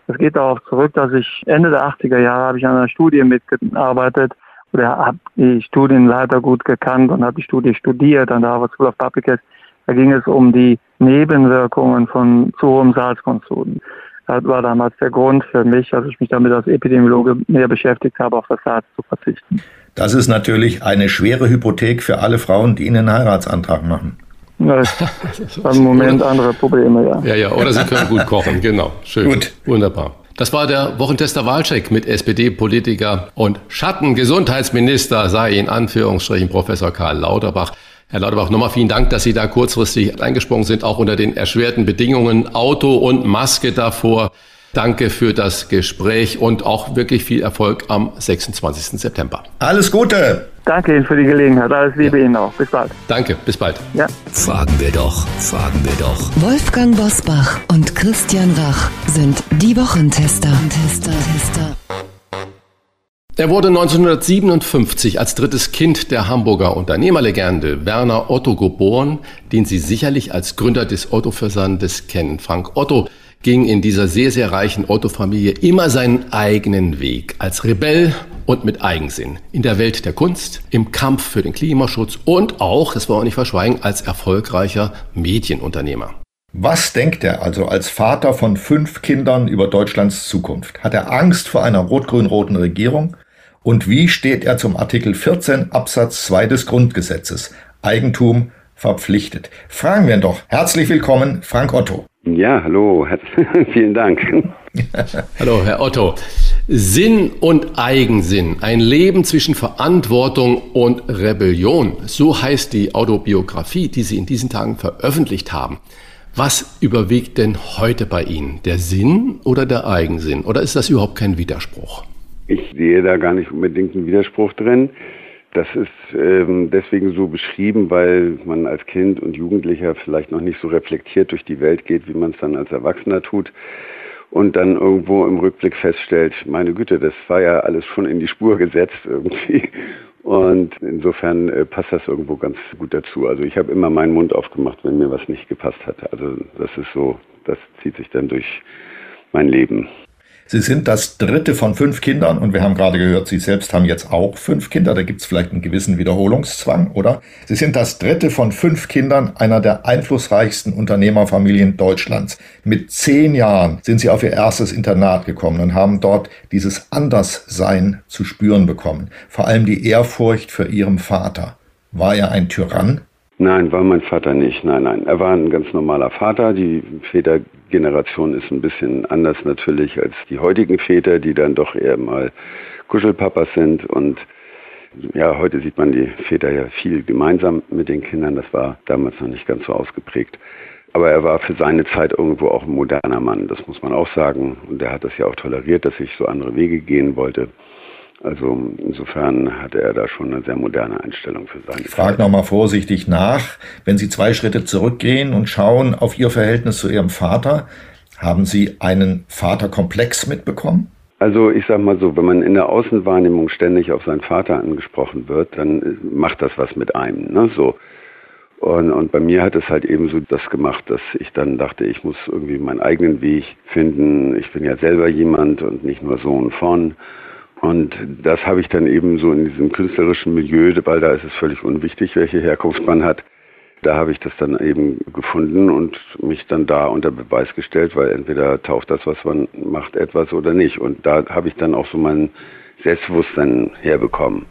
Es geht darauf zurück, dass ich Ende der 80er Jahre habe ich an einer Studie mitgearbeitet oder habe die Studienleiter gut gekannt und habe die Studie studiert an der Harvard School of Public Health. Da ging es um die Nebenwirkungen von zu hohem Salzkonsum. Das war damals der Grund für mich, dass ich mich damit als Epidemiologe mehr beschäftigt habe, auf das Salz zu verzichten. Das ist natürlich eine schwere Hypothek für alle Frauen, die einen Heiratsantrag machen. Ja, [LAUGHS] im Moment andere Probleme, ja. Ja, ja, oder Sie können gut kochen, genau. Schön. Gut. Wunderbar. Das war der Wochentester Wahlcheck mit SPD-Politiker und Schattengesundheitsminister, sei in Anführungsstrichen Professor Karl Lauterbach. Herr Lauterbach, nochmal vielen Dank, dass Sie da kurzfristig eingesprungen sind, auch unter den erschwerten Bedingungen, Auto und Maske davor. Danke für das Gespräch und auch wirklich viel Erfolg am 26. September. Alles Gute! Danke Ihnen für die Gelegenheit. Alles Liebe ja. Ihnen auch. Bis bald. Danke, bis bald. Ja. Fragen wir doch, fragen wir doch. Wolfgang Bosbach und Christian Rach sind die Wochentester. Tester, Tester. Er wurde 1957 als drittes Kind der Hamburger Unternehmerlegende Werner Otto geboren, den Sie sicherlich als Gründer des Otto-Versandes kennen. Frank Otto ging in dieser sehr, sehr reichen Otto-Familie immer seinen eigenen Weg als Rebell und mit Eigensinn in der Welt der Kunst, im Kampf für den Klimaschutz und auch, das wollen wir nicht verschweigen, als erfolgreicher Medienunternehmer. Was denkt er also als Vater von fünf Kindern über Deutschlands Zukunft? Hat er Angst vor einer rot-grün-roten Regierung? Und wie steht er zum Artikel 14 Absatz 2 des Grundgesetzes? Eigentum verpflichtet. Fragen wir ihn doch. Herzlich willkommen, Frank Otto. Ja, hallo, [LAUGHS] vielen Dank. [LAUGHS] hallo, Herr Otto. Sinn und Eigensinn, ein Leben zwischen Verantwortung und Rebellion, so heißt die Autobiografie, die Sie in diesen Tagen veröffentlicht haben. Was überwiegt denn heute bei Ihnen, der Sinn oder der Eigensinn? Oder ist das überhaupt kein Widerspruch? Ich sehe da gar nicht unbedingt einen Widerspruch drin. Das ist ähm, deswegen so beschrieben, weil man als Kind und Jugendlicher vielleicht noch nicht so reflektiert durch die Welt geht, wie man es dann als Erwachsener tut. Und dann irgendwo im Rückblick feststellt, meine Güte, das war ja alles schon in die Spur gesetzt irgendwie. Und insofern äh, passt das irgendwo ganz gut dazu. Also ich habe immer meinen Mund aufgemacht, wenn mir was nicht gepasst hat. Also das ist so, das zieht sich dann durch mein Leben. Sie sind das dritte von fünf Kindern und wir haben gerade gehört, Sie selbst haben jetzt auch fünf Kinder. Da gibt es vielleicht einen gewissen Wiederholungszwang, oder? Sie sind das dritte von fünf Kindern einer der einflussreichsten Unternehmerfamilien Deutschlands. Mit zehn Jahren sind Sie auf Ihr erstes Internat gekommen und haben dort dieses Anderssein zu spüren bekommen. Vor allem die Ehrfurcht für Ihrem Vater. War er ein Tyrann? Nein, war mein Vater nicht. Nein, nein. Er war ein ganz normaler Vater. Die Vätergeneration ist ein bisschen anders natürlich als die heutigen Väter, die dann doch eher mal Kuschelpapas sind. Und ja, heute sieht man die Väter ja viel gemeinsam mit den Kindern. Das war damals noch nicht ganz so ausgeprägt. Aber er war für seine Zeit irgendwo auch ein moderner Mann, das muss man auch sagen. Und er hat das ja auch toleriert, dass ich so andere Wege gehen wollte. Also insofern hatte er da schon eine sehr moderne Einstellung für seine Ich frage nochmal vorsichtig nach, wenn Sie zwei Schritte zurückgehen und schauen auf Ihr Verhältnis zu Ihrem Vater, haben Sie einen Vaterkomplex mitbekommen? Also ich sag mal so, wenn man in der Außenwahrnehmung ständig auf seinen Vater angesprochen wird, dann macht das was mit einem. Ne? So. Und, und bei mir hat es halt eben so das gemacht, dass ich dann dachte, ich muss irgendwie meinen eigenen Weg finden. Ich bin ja selber jemand und nicht nur Sohn von. Und das habe ich dann eben so in diesem künstlerischen Milieu, weil da ist es völlig unwichtig, welche Herkunft man hat. Da habe ich das dann eben gefunden und mich dann da unter Beweis gestellt, weil entweder taucht das, was man macht, etwas oder nicht. Und da habe ich dann auch so mein Selbstbewusstsein herbekommen.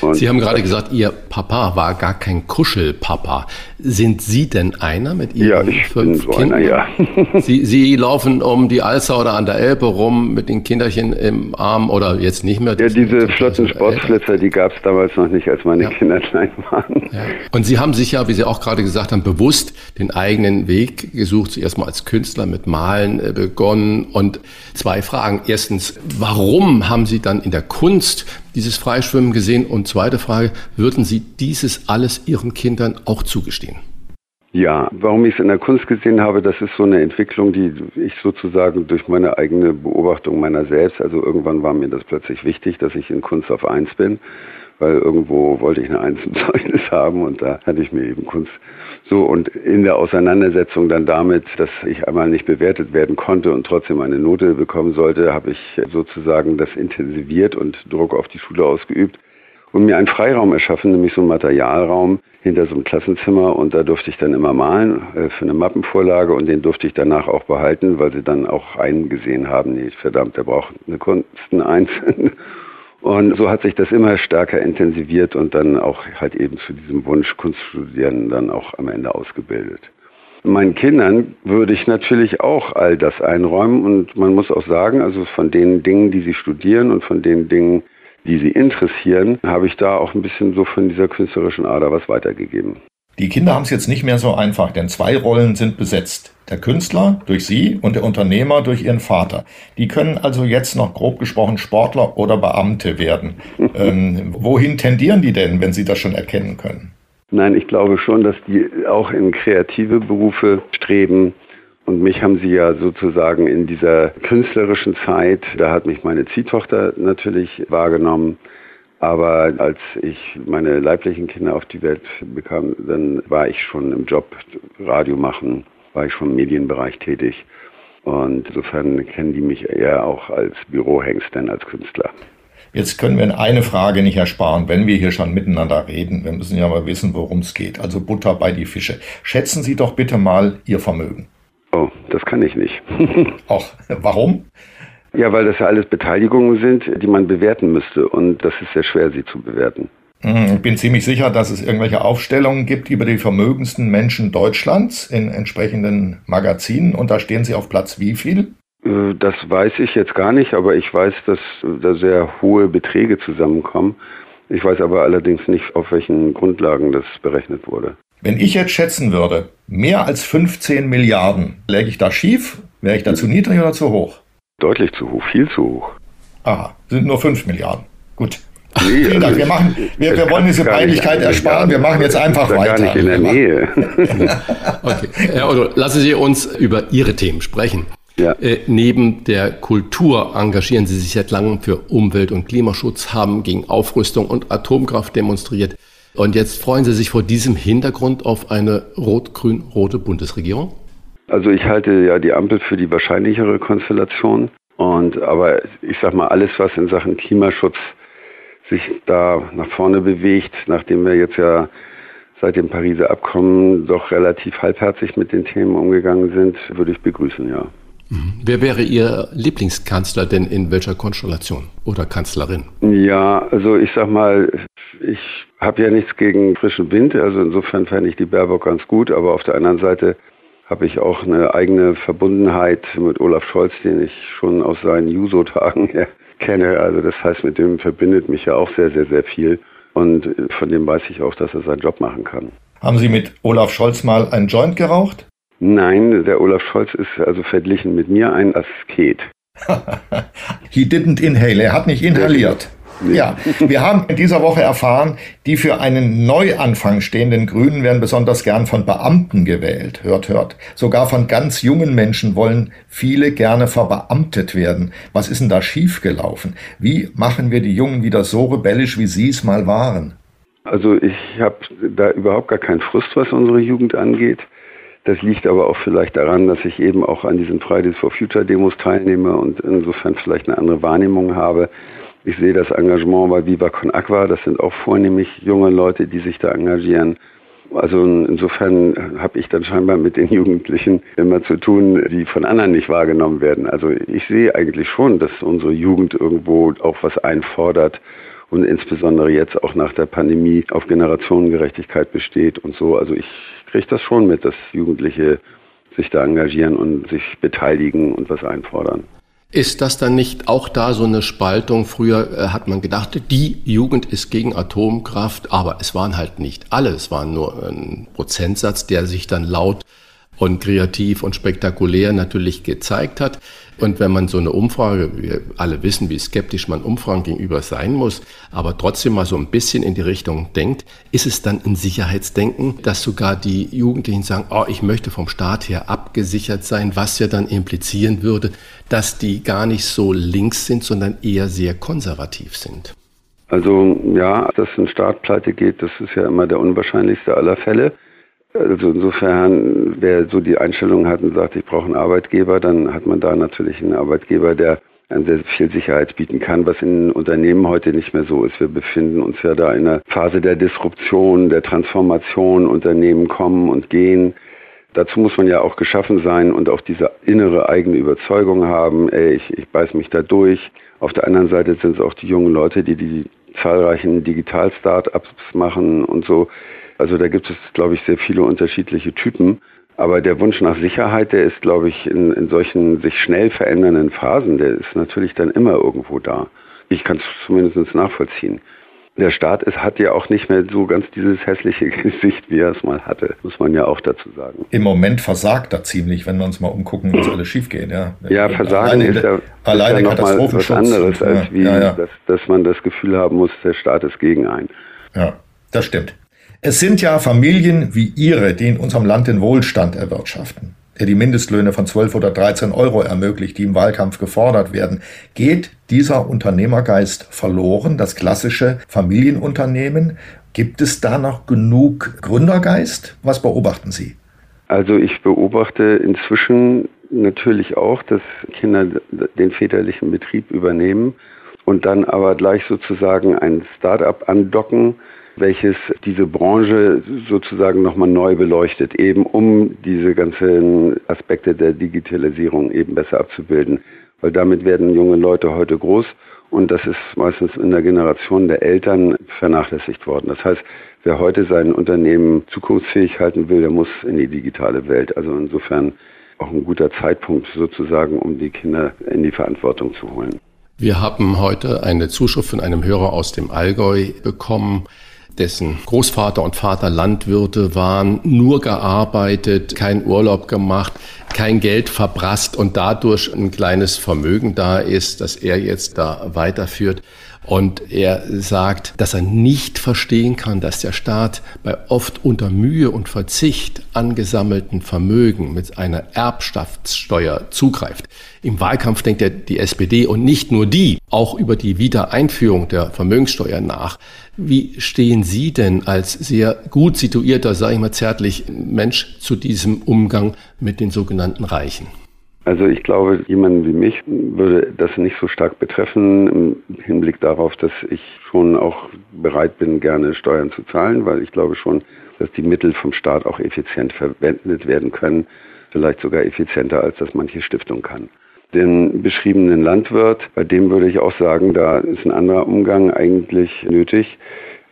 Und Sie haben gerade gesagt, Ihr Papa war gar kein Kuschelpapa. Sind Sie denn einer mit Ihren ja, ich fünf bin so Kindern? Einer, ja. [LAUGHS] Sie, Sie laufen um die Alster oder an der Elbe rum mit den Kinderchen im Arm oder jetzt nicht mehr? Ja, diese flotten Sportflitzer, die gab es damals noch nicht, als meine ja. Kinder klein waren. Ja. Und Sie haben sich ja, wie Sie auch gerade gesagt haben, bewusst den eigenen Weg gesucht. Zuerst mal als Künstler mit Malen äh, begonnen. Und zwei Fragen. Erstens, warum haben Sie dann in der Kunst dieses Freischwimmen gesehen? Und zweite Frage, würden Sie dieses alles Ihren Kindern auch zugestehen? Ja, warum ich es in der Kunst gesehen habe, das ist so eine Entwicklung, die ich sozusagen durch meine eigene Beobachtung meiner selbst, also irgendwann war mir das plötzlich wichtig, dass ich in Kunst auf eins bin, weil irgendwo wollte ich eine Eins im Zeugnis [LAUGHS] haben und da hatte ich mir eben Kunst so und in der Auseinandersetzung dann damit, dass ich einmal nicht bewertet werden konnte und trotzdem eine Note bekommen sollte, habe ich sozusagen das intensiviert und Druck auf die Schule ausgeübt und mir einen Freiraum erschaffen, nämlich so einen Materialraum hinter so einem Klassenzimmer und da durfte ich dann immer malen äh, für eine Mappenvorlage und den durfte ich danach auch behalten, weil sie dann auch eingesehen haben, nee, verdammt, der braucht eine Kunsten eins. [LAUGHS] Und so hat sich das immer stärker intensiviert und dann auch halt eben zu diesem Wunsch Kunststudieren dann auch am Ende ausgebildet. Meinen Kindern würde ich natürlich auch all das einräumen und man muss auch sagen, also von den Dingen, die sie studieren und von den Dingen, die sie interessieren, habe ich da auch ein bisschen so von dieser künstlerischen Ader was weitergegeben. Die Kinder haben es jetzt nicht mehr so einfach, denn zwei Rollen sind besetzt. Der Künstler durch sie und der Unternehmer durch ihren Vater. Die können also jetzt noch grob gesprochen Sportler oder Beamte werden. [LAUGHS] ähm, wohin tendieren die denn, wenn sie das schon erkennen können? Nein, ich glaube schon, dass die auch in kreative Berufe streben. Und mich haben sie ja sozusagen in dieser künstlerischen Zeit, da hat mich meine Ziehtochter natürlich wahrgenommen. Aber als ich meine leiblichen Kinder auf die Welt bekam, dann war ich schon im Job Radio machen, war ich schon im Medienbereich tätig. Und insofern kennen die mich eher auch als Bürohengst denn als Künstler. Jetzt können wir eine Frage nicht ersparen, wenn wir hier schon miteinander reden. Wir müssen ja mal wissen, worum es geht. Also Butter bei die Fische. Schätzen Sie doch bitte mal Ihr Vermögen. Oh, das kann ich nicht. [LAUGHS] Auch warum? Ja, weil das ja alles Beteiligungen sind, die man bewerten müsste. Und das ist sehr schwer, sie zu bewerten. Hm, ich bin ziemlich sicher, dass es irgendwelche Aufstellungen gibt über die vermögendsten Menschen Deutschlands in entsprechenden Magazinen. Und da stehen Sie auf Platz wie viel? Äh, das weiß ich jetzt gar nicht, aber ich weiß, dass da sehr hohe Beträge zusammenkommen. Ich weiß aber allerdings nicht, auf welchen Grundlagen das berechnet wurde. Wenn ich jetzt schätzen würde, mehr als 15 Milliarden, läge ich da schief? Wäre ich da zu niedrig oder zu hoch? Deutlich zu hoch, viel zu hoch. Aha, sind nur 5 Milliarden. Gut. Nee, Vielen Dank. Also wir, machen, wir, wir wollen diese Peinlichkeit ersparen. Wir machen jetzt einfach weiter. Gar nicht in der Nähe. [LAUGHS] okay. Herr Otto, lassen Sie uns über Ihre Themen sprechen. Ja. Äh, neben der Kultur engagieren Sie sich seit langem für Umwelt- und Klimaschutz, haben gegen Aufrüstung und Atomkraft demonstriert. Und jetzt freuen Sie sich vor diesem Hintergrund auf eine rot-grün-rote Bundesregierung? Also ich halte ja die Ampel für die wahrscheinlichere Konstellation. Und aber ich sag mal, alles, was in Sachen Klimaschutz sich da nach vorne bewegt, nachdem wir jetzt ja seit dem Pariser Abkommen doch relativ halbherzig mit den Themen umgegangen sind, würde ich begrüßen, ja. Mhm. Wer wäre Ihr Lieblingskanzler denn in welcher Konstellation oder Kanzlerin? Ja, also ich sag mal, ich habe ja nichts gegen frischen Wind, also insofern fände ich die Baerbock ganz gut, aber auf der anderen Seite habe ich auch eine eigene Verbundenheit mit Olaf Scholz, den ich schon aus seinen Juso-Tagen [LAUGHS] kenne. Also das heißt, mit dem verbindet mich ja auch sehr, sehr, sehr viel. Und von dem weiß ich auch, dass er seinen Job machen kann. Haben Sie mit Olaf Scholz mal einen Joint geraucht? Nein, der Olaf Scholz ist also verglichen mit mir ein Asket. [LAUGHS] He didn't inhale, er hat nicht inhaliert. Ja, wir haben in dieser Woche erfahren, die für einen Neuanfang stehenden Grünen werden besonders gern von Beamten gewählt. Hört, hört. Sogar von ganz jungen Menschen wollen viele gerne verbeamtet werden. Was ist denn da schiefgelaufen? Wie machen wir die Jungen wieder so rebellisch, wie sie es mal waren? Also ich habe da überhaupt gar keinen Frust, was unsere Jugend angeht. Das liegt aber auch vielleicht daran, dass ich eben auch an diesen Fridays for Future Demos teilnehme und insofern vielleicht eine andere Wahrnehmung habe. Ich sehe das Engagement bei Viva Con Aqua. Das sind auch vornehmlich junge Leute, die sich da engagieren. Also insofern habe ich dann scheinbar mit den Jugendlichen immer zu tun, die von anderen nicht wahrgenommen werden. Also ich sehe eigentlich schon, dass unsere Jugend irgendwo auch was einfordert und insbesondere jetzt auch nach der Pandemie auf Generationengerechtigkeit besteht und so. Also ich kriege das schon mit, dass Jugendliche sich da engagieren und sich beteiligen und was einfordern. Ist das dann nicht auch da so eine Spaltung? Früher äh, hat man gedacht, die Jugend ist gegen Atomkraft, aber es waren halt nicht alle. Es war nur ein Prozentsatz, der sich dann laut und kreativ und spektakulär natürlich gezeigt hat. Und wenn man so eine Umfrage, wir alle wissen, wie skeptisch man Umfragen gegenüber sein muss, aber trotzdem mal so ein bisschen in die Richtung denkt, ist es dann ein Sicherheitsdenken, dass sogar die Jugendlichen sagen, oh, ich möchte vom Staat her abgesichert sein, was ja dann implizieren würde, dass die gar nicht so links sind, sondern eher sehr konservativ sind. Also ja, dass ein Staat pleite geht, das ist ja immer der unwahrscheinlichste aller Fälle. Also insofern, wer so die Einstellung hat und sagt, ich brauche einen Arbeitgeber, dann hat man da natürlich einen Arbeitgeber, der sehr viel Sicherheit bieten kann, was in Unternehmen heute nicht mehr so ist. Wir befinden uns ja da in einer Phase der Disruption, der Transformation. Unternehmen kommen und gehen. Dazu muss man ja auch geschaffen sein und auch diese innere eigene Überzeugung haben, ey, ich, ich beiß mich da durch. Auf der anderen Seite sind es auch die jungen Leute, die die zahlreichen Digital-Startups machen und so. Also da gibt es, glaube ich, sehr viele unterschiedliche Typen. Aber der Wunsch nach Sicherheit, der ist, glaube ich, in, in solchen sich schnell verändernden Phasen, der ist natürlich dann immer irgendwo da. Ich kann es zumindest nachvollziehen. der Staat ist, hat ja auch nicht mehr so ganz dieses hässliche [LAUGHS] Gesicht, wie er es mal hatte, muss man ja auch dazu sagen. Im Moment versagt er ziemlich, wenn wir uns mal umgucken, was [CLEARS THROAT] alles schief geht. Ja, ja Versagen ist ja, alleine ist ja nochmal was anderes, als wie, ja, ja. Dass, dass man das Gefühl haben muss, der Staat ist gegen einen. Ja, das stimmt. Es sind ja Familien wie Ihre, die in unserem Land den Wohlstand erwirtschaften der die Mindestlöhne von 12 oder 13 Euro ermöglicht, die im Wahlkampf gefordert werden. Geht dieser Unternehmergeist verloren, das klassische Familienunternehmen? Gibt es da noch genug Gründergeist? Was beobachten Sie? Also ich beobachte inzwischen natürlich auch, dass Kinder den väterlichen Betrieb übernehmen und dann aber gleich sozusagen ein Start-up andocken, welches diese Branche sozusagen nochmal neu beleuchtet, eben um diese ganzen Aspekte der Digitalisierung eben besser abzubilden. Weil damit werden junge Leute heute groß und das ist meistens in der Generation der Eltern vernachlässigt worden. Das heißt, wer heute sein Unternehmen zukunftsfähig halten will, der muss in die digitale Welt. Also insofern auch ein guter Zeitpunkt sozusagen, um die Kinder in die Verantwortung zu holen. Wir haben heute eine Zuschrift von einem Hörer aus dem Allgäu bekommen dessen Großvater und Vater Landwirte waren, nur gearbeitet, kein Urlaub gemacht, kein Geld verprasst und dadurch ein kleines Vermögen da ist, das er jetzt da weiterführt. Und er sagt, dass er nicht verstehen kann, dass der Staat bei oft unter Mühe und Verzicht angesammelten Vermögen mit einer Erbschaftssteuer zugreift. Im Wahlkampf denkt er die SPD und nicht nur die auch über die Wiedereinführung der Vermögenssteuer nach. Wie stehen Sie denn als sehr gut situierter, sage ich mal zärtlich, Mensch zu diesem Umgang mit den sogenannten Reichen? Also ich glaube, jemanden wie mich würde das nicht so stark betreffen im Hinblick darauf, dass ich schon auch bereit bin, gerne Steuern zu zahlen, weil ich glaube schon, dass die Mittel vom Staat auch effizient verwendet werden können, vielleicht sogar effizienter, als das manche Stiftung kann. Den beschriebenen Landwirt, bei dem würde ich auch sagen, da ist ein anderer Umgang eigentlich nötig.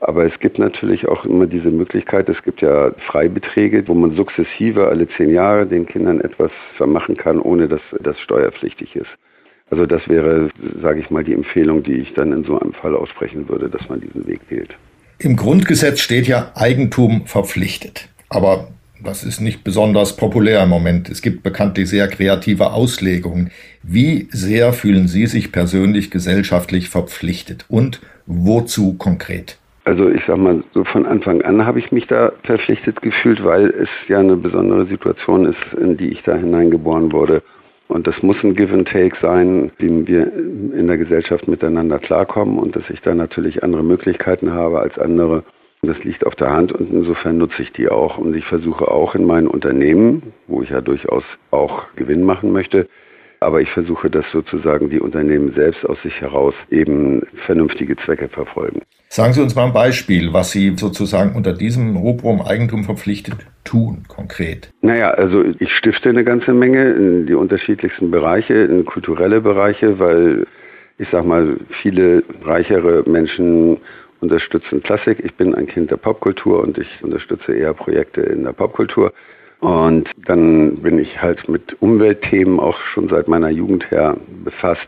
Aber es gibt natürlich auch immer diese Möglichkeit, es gibt ja Freibeträge, wo man sukzessive alle zehn Jahre den Kindern etwas vermachen kann, ohne dass das steuerpflichtig ist. Also das wäre, sage ich mal, die Empfehlung, die ich dann in so einem Fall aussprechen würde, dass man diesen Weg wählt. Im Grundgesetz steht ja Eigentum verpflichtet. Aber das ist nicht besonders populär im Moment. Es gibt bekanntlich sehr kreative Auslegungen. Wie sehr fühlen Sie sich persönlich gesellschaftlich verpflichtet und wozu konkret? Also ich sag mal, so von Anfang an habe ich mich da verpflichtet gefühlt, weil es ja eine besondere Situation ist, in die ich da hineingeboren wurde. Und das muss ein Give and Take sein, wie wir in der Gesellschaft miteinander klarkommen und dass ich da natürlich andere Möglichkeiten habe als andere. Das liegt auf der Hand und insofern nutze ich die auch. Und ich versuche auch in meinen Unternehmen, wo ich ja durchaus auch Gewinn machen möchte, aber ich versuche, dass sozusagen die Unternehmen selbst aus sich heraus eben vernünftige Zwecke verfolgen. Sagen Sie uns mal ein Beispiel, was Sie sozusagen unter diesem Rubrum Eigentum verpflichtet tun, konkret. Naja, also ich stifte eine ganze Menge in die unterschiedlichsten Bereiche, in kulturelle Bereiche, weil ich sag mal, viele reichere Menschen unterstützen Klassik. Ich bin ein Kind der Popkultur und ich unterstütze eher Projekte in der Popkultur. Und dann bin ich halt mit Umweltthemen auch schon seit meiner Jugend her befasst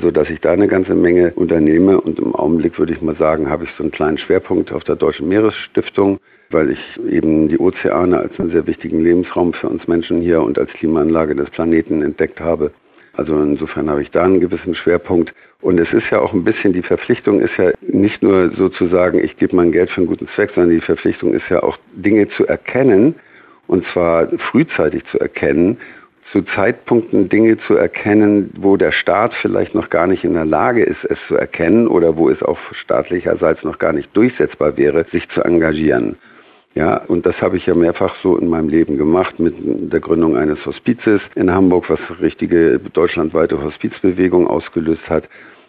so dass ich da eine ganze Menge unternehme. Und im Augenblick würde ich mal sagen, habe ich so einen kleinen Schwerpunkt auf der Deutschen Meeresstiftung, weil ich eben die Ozeane als einen sehr wichtigen Lebensraum für uns Menschen hier und als Klimaanlage des Planeten entdeckt habe. Also insofern habe ich da einen gewissen Schwerpunkt. Und es ist ja auch ein bisschen, die Verpflichtung ist ja nicht nur sozusagen, ich gebe mein Geld für einen guten Zweck, sondern die Verpflichtung ist ja auch Dinge zu erkennen, und zwar frühzeitig zu erkennen zu Zeitpunkten Dinge zu erkennen, wo der Staat vielleicht noch gar nicht in der Lage ist, es zu erkennen oder wo es auch staatlicherseits noch gar nicht durchsetzbar wäre, sich zu engagieren. Ja, und das habe ich ja mehrfach so in meinem Leben gemacht mit der Gründung eines Hospizes in Hamburg, was richtige deutschlandweite Hospizbewegung ausgelöst hat.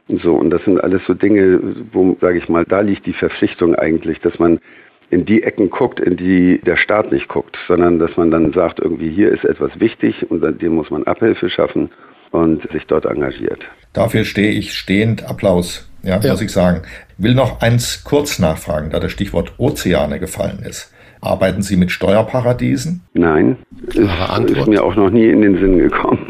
Und so, und das sind alles so Dinge, wo, sage ich mal, da liegt die Verpflichtung eigentlich, dass man in die Ecken guckt, in die der Staat nicht guckt, sondern dass man dann sagt, irgendwie hier ist etwas wichtig und dem muss man Abhilfe schaffen und sich dort engagiert. Dafür stehe ich stehend Applaus, ja, ja. muss ich sagen. Ich will noch eins kurz nachfragen, da das Stichwort Ozeane gefallen ist. Arbeiten Sie mit Steuerparadiesen? Nein, ist, ist mir auch noch nie in den Sinn gekommen.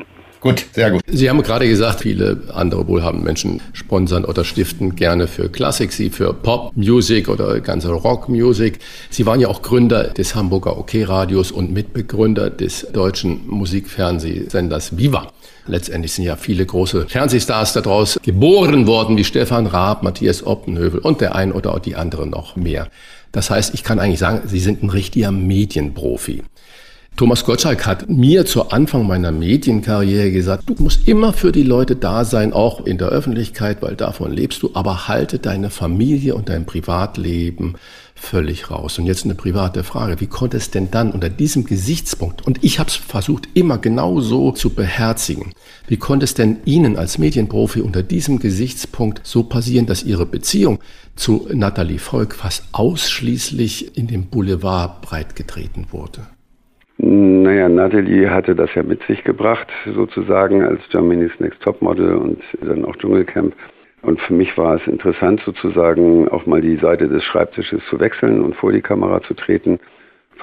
Gut, sehr gut. Sie haben gerade gesagt, viele andere wohlhabende Menschen sponsern oder stiften gerne für Klassik, Sie für Pop-Music oder ganze Rock-Music. Sie waren ja auch Gründer des Hamburger OK-Radios und Mitbegründer des deutschen Musikfernsehsenders Viva. Letztendlich sind ja viele große Fernsehstars daraus geboren worden, wie Stefan Raab, Matthias Oppenhövel und der ein oder die andere noch mehr. Das heißt, ich kann eigentlich sagen, Sie sind ein richtiger Medienprofi. Thomas Gottschalk hat mir zu Anfang meiner Medienkarriere gesagt, du musst immer für die Leute da sein, auch in der Öffentlichkeit, weil davon lebst du, aber halte deine Familie und dein Privatleben völlig raus. Und jetzt eine private Frage, wie konnte es denn dann unter diesem Gesichtspunkt, und ich habe es versucht immer genau so zu beherzigen, wie konnte es denn Ihnen als Medienprofi unter diesem Gesichtspunkt so passieren, dass Ihre Beziehung zu Nathalie Volk fast ausschließlich in dem Boulevard breitgetreten wurde? Naja, Natalie hatte das ja mit sich gebracht, sozusagen als Germany's Next Topmodel und dann auch Dschungelcamp. Und für mich war es interessant, sozusagen auch mal die Seite des Schreibtisches zu wechseln und vor die Kamera zu treten.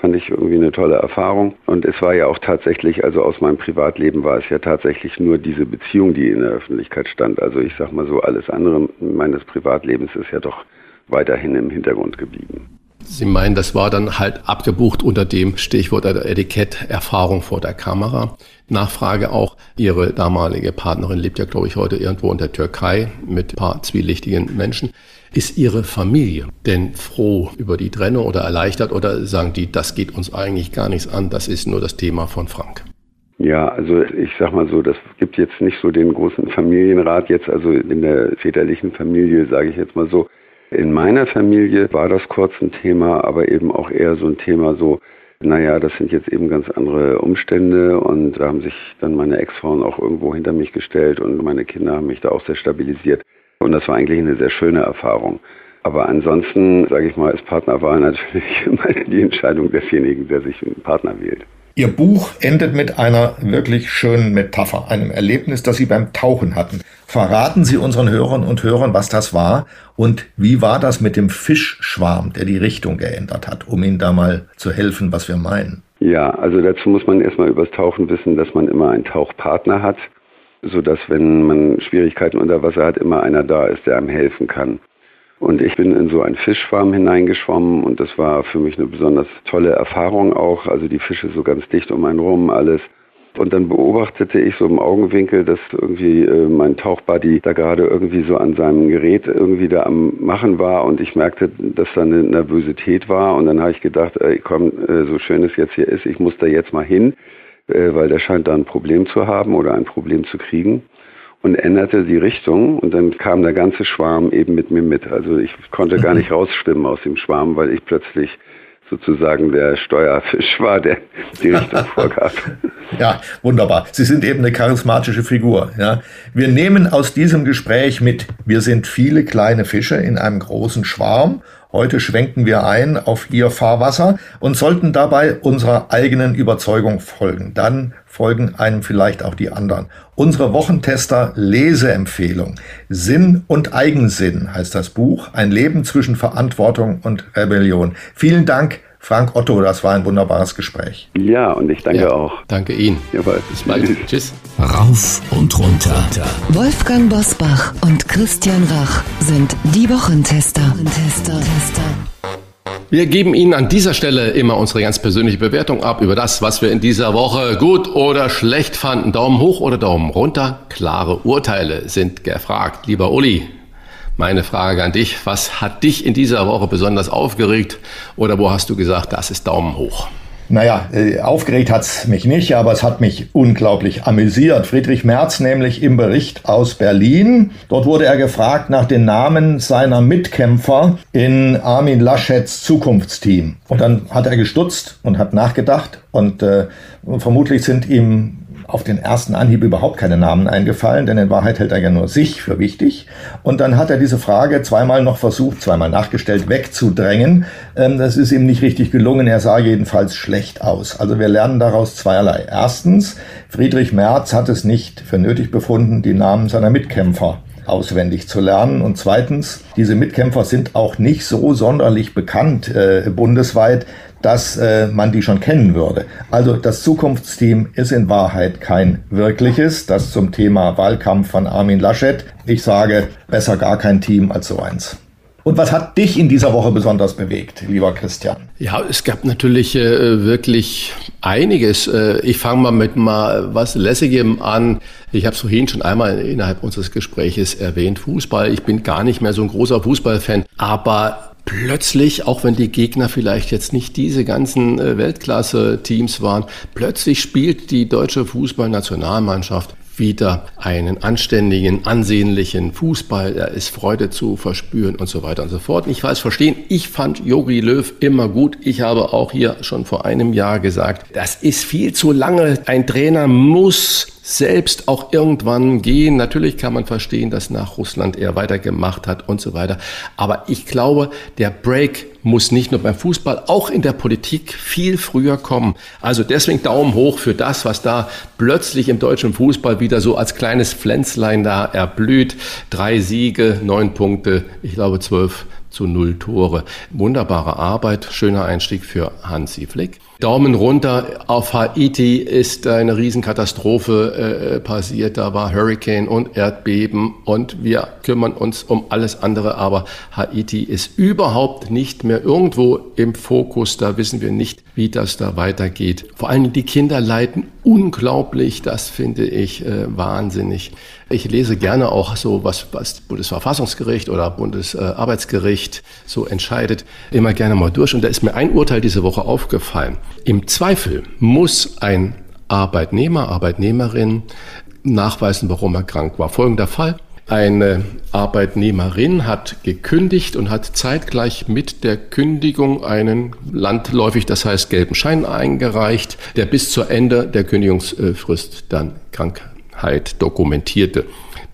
Fand ich irgendwie eine tolle Erfahrung. Und es war ja auch tatsächlich, also aus meinem Privatleben war es ja tatsächlich nur diese Beziehung, die in der Öffentlichkeit stand. Also ich sag mal so, alles andere meines Privatlebens ist ja doch weiterhin im Hintergrund geblieben. Sie meinen, das war dann halt abgebucht unter dem Stichwort Etikett Erfahrung vor der Kamera. Nachfrage auch, Ihre damalige Partnerin lebt ja, glaube ich, heute irgendwo in der Türkei mit ein paar zwielichtigen Menschen. Ist Ihre Familie denn froh über die Trennung oder erleichtert oder sagen die, das geht uns eigentlich gar nichts an, das ist nur das Thema von Frank? Ja, also ich sag mal so, das gibt jetzt nicht so den großen Familienrat jetzt, also in der väterlichen Familie, sage ich jetzt mal so, in meiner Familie war das kurz ein Thema, aber eben auch eher so ein Thema so, naja, das sind jetzt eben ganz andere Umstände und da haben sich dann meine Ex-Frauen auch irgendwo hinter mich gestellt und meine Kinder haben mich da auch sehr stabilisiert. Und das war eigentlich eine sehr schöne Erfahrung. Aber ansonsten, sage ich mal, ist Partnerwahl [LAUGHS] natürlich immer die Entscheidung desjenigen, der sich einen Partner wählt. Ihr Buch endet mit einer wirklich schönen Metapher, einem Erlebnis, das Sie beim Tauchen hatten. Verraten Sie unseren Hörern und Hörern, was das war und wie war das mit dem Fischschwarm, der die Richtung geändert hat, um Ihnen da mal zu helfen, was wir meinen. Ja, also dazu muss man erstmal übers Tauchen wissen, dass man immer einen Tauchpartner hat, sodass wenn man Schwierigkeiten unter Wasser hat, immer einer da ist, der einem helfen kann. Und ich bin in so einen Fischschwarm hineingeschwommen und das war für mich eine besonders tolle Erfahrung auch. Also die Fische so ganz dicht um einen rum, alles. Und dann beobachtete ich so im Augenwinkel, dass irgendwie äh, mein Tauchbuddy da gerade irgendwie so an seinem Gerät irgendwie da am Machen war und ich merkte, dass da eine Nervosität war und dann habe ich gedacht, ey, komm, äh, so schön es jetzt hier ist, ich muss da jetzt mal hin, äh, weil der scheint da ein Problem zu haben oder ein Problem zu kriegen und änderte die Richtung und dann kam der ganze Schwarm eben mit mir mit. Also ich konnte gar nicht [LAUGHS] rausschwimmen aus dem Schwarm, weil ich plötzlich sozusagen der Steuerfisch war, der die Richtung [LAUGHS] vorgab. Ja, wunderbar. Sie sind eben eine charismatische Figur. Ja. Wir nehmen aus diesem Gespräch mit, wir sind viele kleine Fische in einem großen Schwarm Heute schwenken wir ein auf ihr Fahrwasser und sollten dabei unserer eigenen Überzeugung folgen. Dann folgen einem vielleicht auch die anderen. Unsere Wochentester Leseempfehlung. Sinn und Eigensinn heißt das Buch. Ein Leben zwischen Verantwortung und Rebellion. Vielen Dank, Frank Otto, das war ein wunderbares Gespräch. Ja, und ich danke ja, auch. Danke Ihnen. Jawohl. Bis bald. Tschüss. Rauf und runter. Wolfgang Bosbach und Christian Rach sind die Wochentester. Wochentester. Wir geben Ihnen an dieser Stelle immer unsere ganz persönliche Bewertung ab über das, was wir in dieser Woche gut oder schlecht fanden. Daumen hoch oder Daumen runter. Klare Urteile sind gefragt. Lieber Uli, meine Frage an dich, was hat dich in dieser Woche besonders aufgeregt oder wo hast du gesagt, das ist Daumen hoch? Naja, äh, aufgeregt hat's mich nicht, aber es hat mich unglaublich amüsiert. Friedrich Merz nämlich im Bericht aus Berlin. Dort wurde er gefragt nach den Namen seiner Mitkämpfer in Armin Laschets Zukunftsteam. Und dann hat er gestutzt und hat nachgedacht und äh, vermutlich sind ihm auf den ersten Anhieb überhaupt keine Namen eingefallen, denn in Wahrheit hält er ja nur sich für wichtig. Und dann hat er diese Frage zweimal noch versucht, zweimal nachgestellt, wegzudrängen. Ähm, das ist ihm nicht richtig gelungen. Er sah jedenfalls schlecht aus. Also wir lernen daraus zweierlei. Erstens, Friedrich Merz hat es nicht für nötig befunden, die Namen seiner Mitkämpfer auswendig zu lernen. Und zweitens, diese Mitkämpfer sind auch nicht so sonderlich bekannt äh, bundesweit, dass äh, man die schon kennen würde. Also das Zukunftsteam ist in Wahrheit kein wirkliches. Das zum Thema Wahlkampf von Armin Laschet. Ich sage, besser gar kein Team als so eins. Und was hat dich in dieser Woche besonders bewegt, lieber Christian? Ja, es gab natürlich äh, wirklich einiges. Äh, ich fange mal mit mal was Lässigem an. Ich habe es vorhin schon einmal innerhalb unseres Gespräches erwähnt, Fußball. Ich bin gar nicht mehr so ein großer Fußballfan, aber plötzlich, auch wenn die Gegner vielleicht jetzt nicht diese ganzen äh, Weltklasse-Teams waren, plötzlich spielt die deutsche Fußballnationalmannschaft wieder einen anständigen, ansehnlichen Fußball. Da ist Freude zu verspüren und so weiter und so fort. Ich weiß verstehen, ich fand Jogi Löw immer gut. Ich habe auch hier schon vor einem Jahr gesagt, das ist viel zu lange. Ein Trainer muss selbst auch irgendwann gehen. Natürlich kann man verstehen, dass nach Russland er weitergemacht hat und so weiter. Aber ich glaube, der Break muss nicht nur beim Fußball, auch in der Politik viel früher kommen. Also deswegen Daumen hoch für das, was da plötzlich im deutschen Fußball wieder so als kleines Pflänzlein da erblüht. Drei Siege, neun Punkte, ich glaube zwölf zu null Tore. Wunderbare Arbeit, schöner Einstieg für Hansi Flick. Daumen runter. Auf Haiti ist eine Riesenkatastrophe äh, passiert. Da war Hurricane und Erdbeben und wir kümmern uns um alles andere. Aber Haiti ist überhaupt nicht mehr irgendwo im Fokus. Da wissen wir nicht, wie das da weitergeht. Vor allem die Kinder leiden unglaublich. Das finde ich äh, wahnsinnig. Ich lese gerne auch so, was, was Bundesverfassungsgericht oder Bundesarbeitsgericht so entscheidet, immer gerne mal durch. Und da ist mir ein Urteil diese Woche aufgefallen. Im Zweifel muss ein Arbeitnehmer, Arbeitnehmerin nachweisen, warum er krank war. Folgender Fall. Eine Arbeitnehmerin hat gekündigt und hat zeitgleich mit der Kündigung einen landläufig, das heißt gelben Schein eingereicht, der bis zur Ende der Kündigungsfrist dann Krankheit dokumentierte.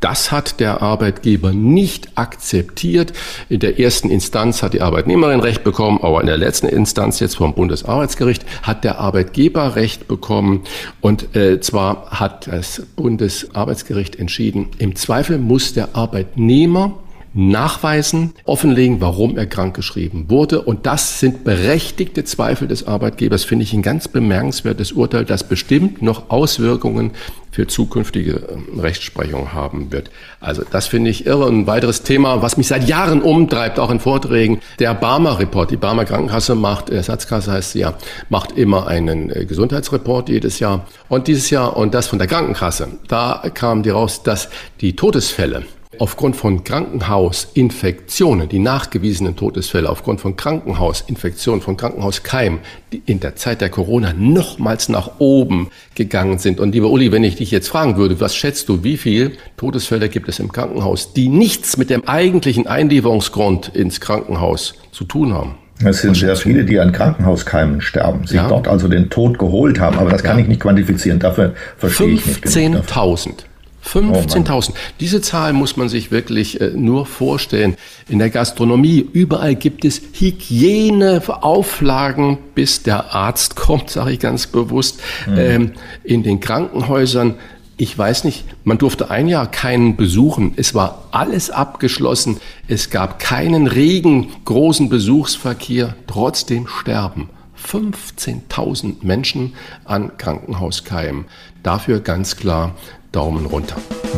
Das hat der Arbeitgeber nicht akzeptiert. In der ersten Instanz hat die Arbeitnehmerin Recht bekommen, aber in der letzten Instanz jetzt vom Bundesarbeitsgericht hat der Arbeitgeber Recht bekommen. Und äh, zwar hat das Bundesarbeitsgericht entschieden, im Zweifel muss der Arbeitnehmer nachweisen, offenlegen, warum er krankgeschrieben wurde. Und das sind berechtigte Zweifel des Arbeitgebers, finde ich ein ganz bemerkenswertes Urteil, das bestimmt noch Auswirkungen für zukünftige ähm, Rechtsprechung haben wird. Also das finde ich irre. Ein weiteres Thema, was mich seit Jahren umtreibt, auch in Vorträgen, der Barmer Report. Die Barmer Krankenkasse macht, Ersatzkasse heißt sie ja, macht immer einen äh, Gesundheitsreport jedes Jahr. Und dieses Jahr, und das von der Krankenkasse, da kam die raus, dass die Todesfälle aufgrund von Krankenhausinfektionen, die nachgewiesenen Todesfälle aufgrund von Krankenhausinfektionen, von Krankenhauskeimen, die in der Zeit der Corona nochmals nach oben gegangen sind. Und lieber Uli, wenn ich dich jetzt fragen würde, was schätzt du, wie viel Todesfälle gibt es im Krankenhaus, die nichts mit dem eigentlichen Einlieferungsgrund ins Krankenhaus zu tun haben? Es sind sehr viele, die an Krankenhauskeimen sterben, sich ja. dort also den Tod geholt haben. Aber das kann ja. ich nicht quantifizieren. Dafür verstehe ich nicht. 15.000. 15.000. Oh Diese Zahl muss man sich wirklich äh, nur vorstellen. In der Gastronomie, überall gibt es Hygieneauflagen, bis der Arzt [LAUGHS] kommt, sage ich ganz bewusst. Mhm. Ähm, in den Krankenhäusern, ich weiß nicht, man durfte ein Jahr keinen besuchen. Es war alles abgeschlossen. Es gab keinen regen, großen Besuchsverkehr. Trotzdem sterben 15.000 Menschen an Krankenhauskeimen. Dafür ganz klar Daumen runter.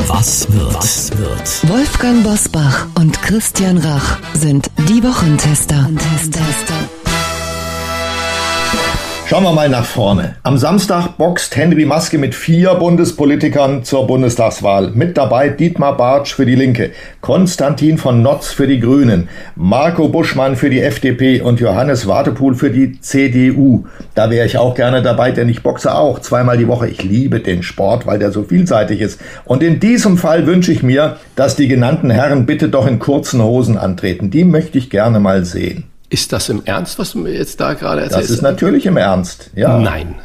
Was wird? Was wird? Wolfgang Bosbach und Christian Rach sind die Wochentester. Wochentester. Schauen wir mal nach vorne. Am Samstag boxt Henry Maske mit vier Bundespolitikern zur Bundestagswahl. Mit dabei Dietmar Bartsch für die Linke, Konstantin von Notz für die Grünen, Marco Buschmann für die FDP und Johannes Wartepool für die CDU. Da wäre ich auch gerne dabei, denn ich boxe auch zweimal die Woche. Ich liebe den Sport, weil der so vielseitig ist. Und in diesem Fall wünsche ich mir, dass die genannten Herren bitte doch in kurzen Hosen antreten. Die möchte ich gerne mal sehen. Ist das im Ernst, was du mir jetzt da gerade erzählst? Das ist natürlich im Ernst, ja. Nein.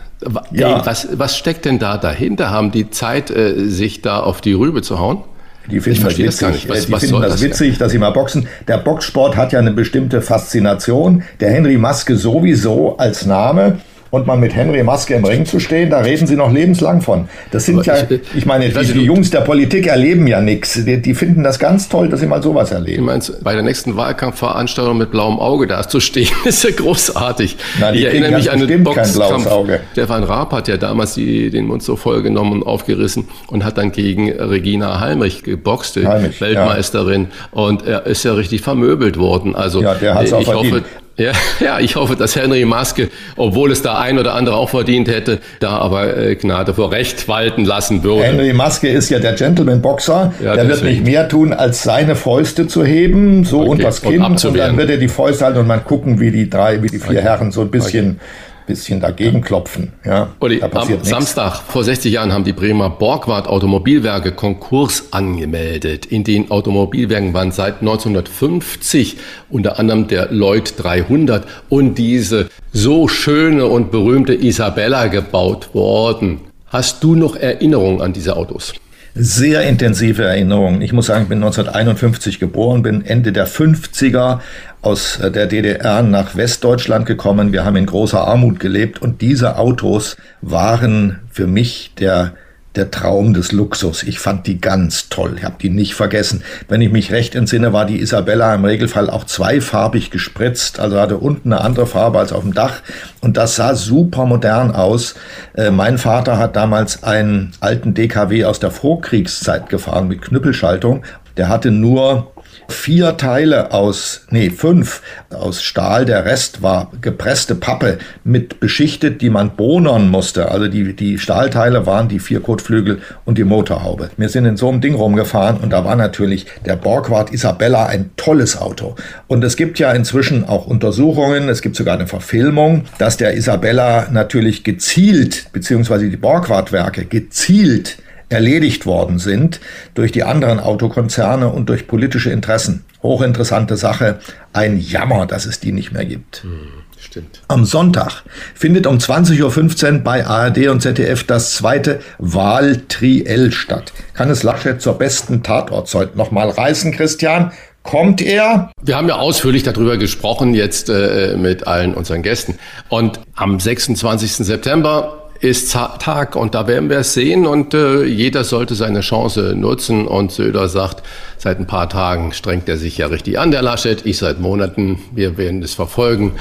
Ja. Was, was steckt denn da dahinter? Haben die Zeit, äh, sich da auf die Rübe zu hauen? Die finden das witzig. Das was, die was finden das, das witzig, dass sie mal boxen. Der Boxsport hat ja eine bestimmte Faszination. Der Henry Maske sowieso als Name. Und mal mit Henry Maske im Ring zu stehen, da reden sie noch lebenslang von. Das sind ja, ich, ich meine, ich die, die, Jungs der Politik erleben ja nichts. Die, die, finden das ganz toll, dass sie mal sowas erleben. Du meinst, bei der nächsten Wahlkampfveranstaltung mit blauem Auge da zu stehen, [LAUGHS] ist ja großartig. Nein, ich erinnere mich an den Boxkampf. Stefan Raab hat ja damals die, den Mund so voll genommen und aufgerissen und hat dann gegen Regina Heimrich geboxt, die Weltmeisterin. Ja. Und er ist ja richtig vermöbelt worden. Also ja, der hat's auch ich verdient. hoffe, ja, [LAUGHS] ja, ich hoffe, dass Henry Maske, obwohl es da ein oder andere auch verdient hätte, da aber äh, Gnade vor Recht walten lassen würde. Henry Maske ist ja der Gentleman-Boxer. Ja, der deswegen. wird nicht mehr tun, als seine Fäuste zu heben, so okay. unters Kinn. Und, und, dann wird er die Fäuste halten und man gucken, wie die drei, wie die vier okay. Herren so ein bisschen okay bisschen dagegen klopfen. Ja, Uli, am nichts. Samstag vor 60 Jahren haben die Bremer Borgward Automobilwerke Konkurs angemeldet. In den Automobilwerken waren seit 1950 unter anderem der Lloyd 300 und diese so schöne und berühmte Isabella gebaut worden. Hast du noch Erinnerungen an diese Autos? Sehr intensive Erinnerungen. Ich muss sagen, ich bin 1951 geboren, bin Ende der 50er aus äh, der DDR nach Westdeutschland gekommen. Wir haben in großer Armut gelebt und diese Autos waren für mich der der Traum des Luxus. Ich fand die ganz toll. Ich habe die nicht vergessen. Wenn ich mich recht entsinne, war die Isabella im Regelfall auch zweifarbig gespritzt, also hatte unten eine andere Farbe als auf dem Dach. Und das sah super modern aus. Äh, mein Vater hat damals einen alten DKW aus der Vorkriegszeit gefahren mit Knüppelschaltung. Der hatte nur vier Teile aus, nee, fünf aus Stahl. Der Rest war gepresste Pappe mit beschichtet, die man bonern musste. Also die, die Stahlteile waren die vier Kotflügel und die Motorhaube. Wir sind in so einem Ding rumgefahren und da war natürlich der Borgward Isabella ein tolles Auto. Und es gibt ja inzwischen auch Untersuchungen, es gibt sogar eine Verfilmung, dass der Isabella natürlich gezielt, beziehungsweise die Borgward-Werke gezielt erledigt worden sind durch die anderen Autokonzerne und durch politische Interessen. Hochinteressante Sache. Ein Jammer, dass es die nicht mehr gibt. Hm, stimmt. Am Sonntag findet um 20.15 Uhr bei ARD und ZDF das zweite Wahltriell statt. Kann es Laschet zur besten Tatortzeit nochmal reißen, Christian? Kommt er? Wir haben ja ausführlich darüber gesprochen jetzt äh, mit allen unseren Gästen. Und am 26. September ist Tag und da werden wir es sehen und äh, jeder sollte seine Chance nutzen und Söder sagt, seit ein paar Tagen strengt er sich ja richtig an, der Laschet, ich seit Monaten, wir werden es verfolgen,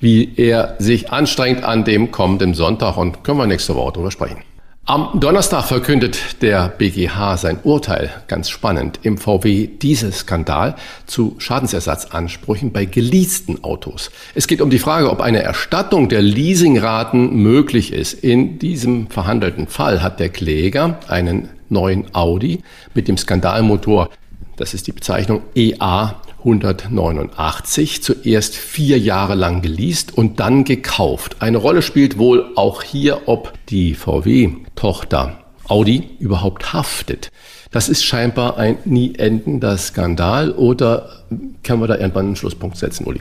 wie er sich anstrengt an dem kommenden Sonntag und können wir nächste Woche darüber sprechen. Am Donnerstag verkündet der BGH sein Urteil, ganz spannend, im VW Dieselskandal zu Schadensersatzansprüchen bei geleasten Autos. Es geht um die Frage, ob eine Erstattung der Leasingraten möglich ist. In diesem verhandelten Fall hat der Kläger einen neuen Audi mit dem Skandalmotor, das ist die Bezeichnung EA 189 zuerst vier Jahre lang geleast und dann gekauft. Eine Rolle spielt wohl auch hier, ob die VW-Tochter Audi überhaupt haftet. Das ist scheinbar ein nie endender Skandal oder können wir da irgendwann einen Schlusspunkt setzen, Uli?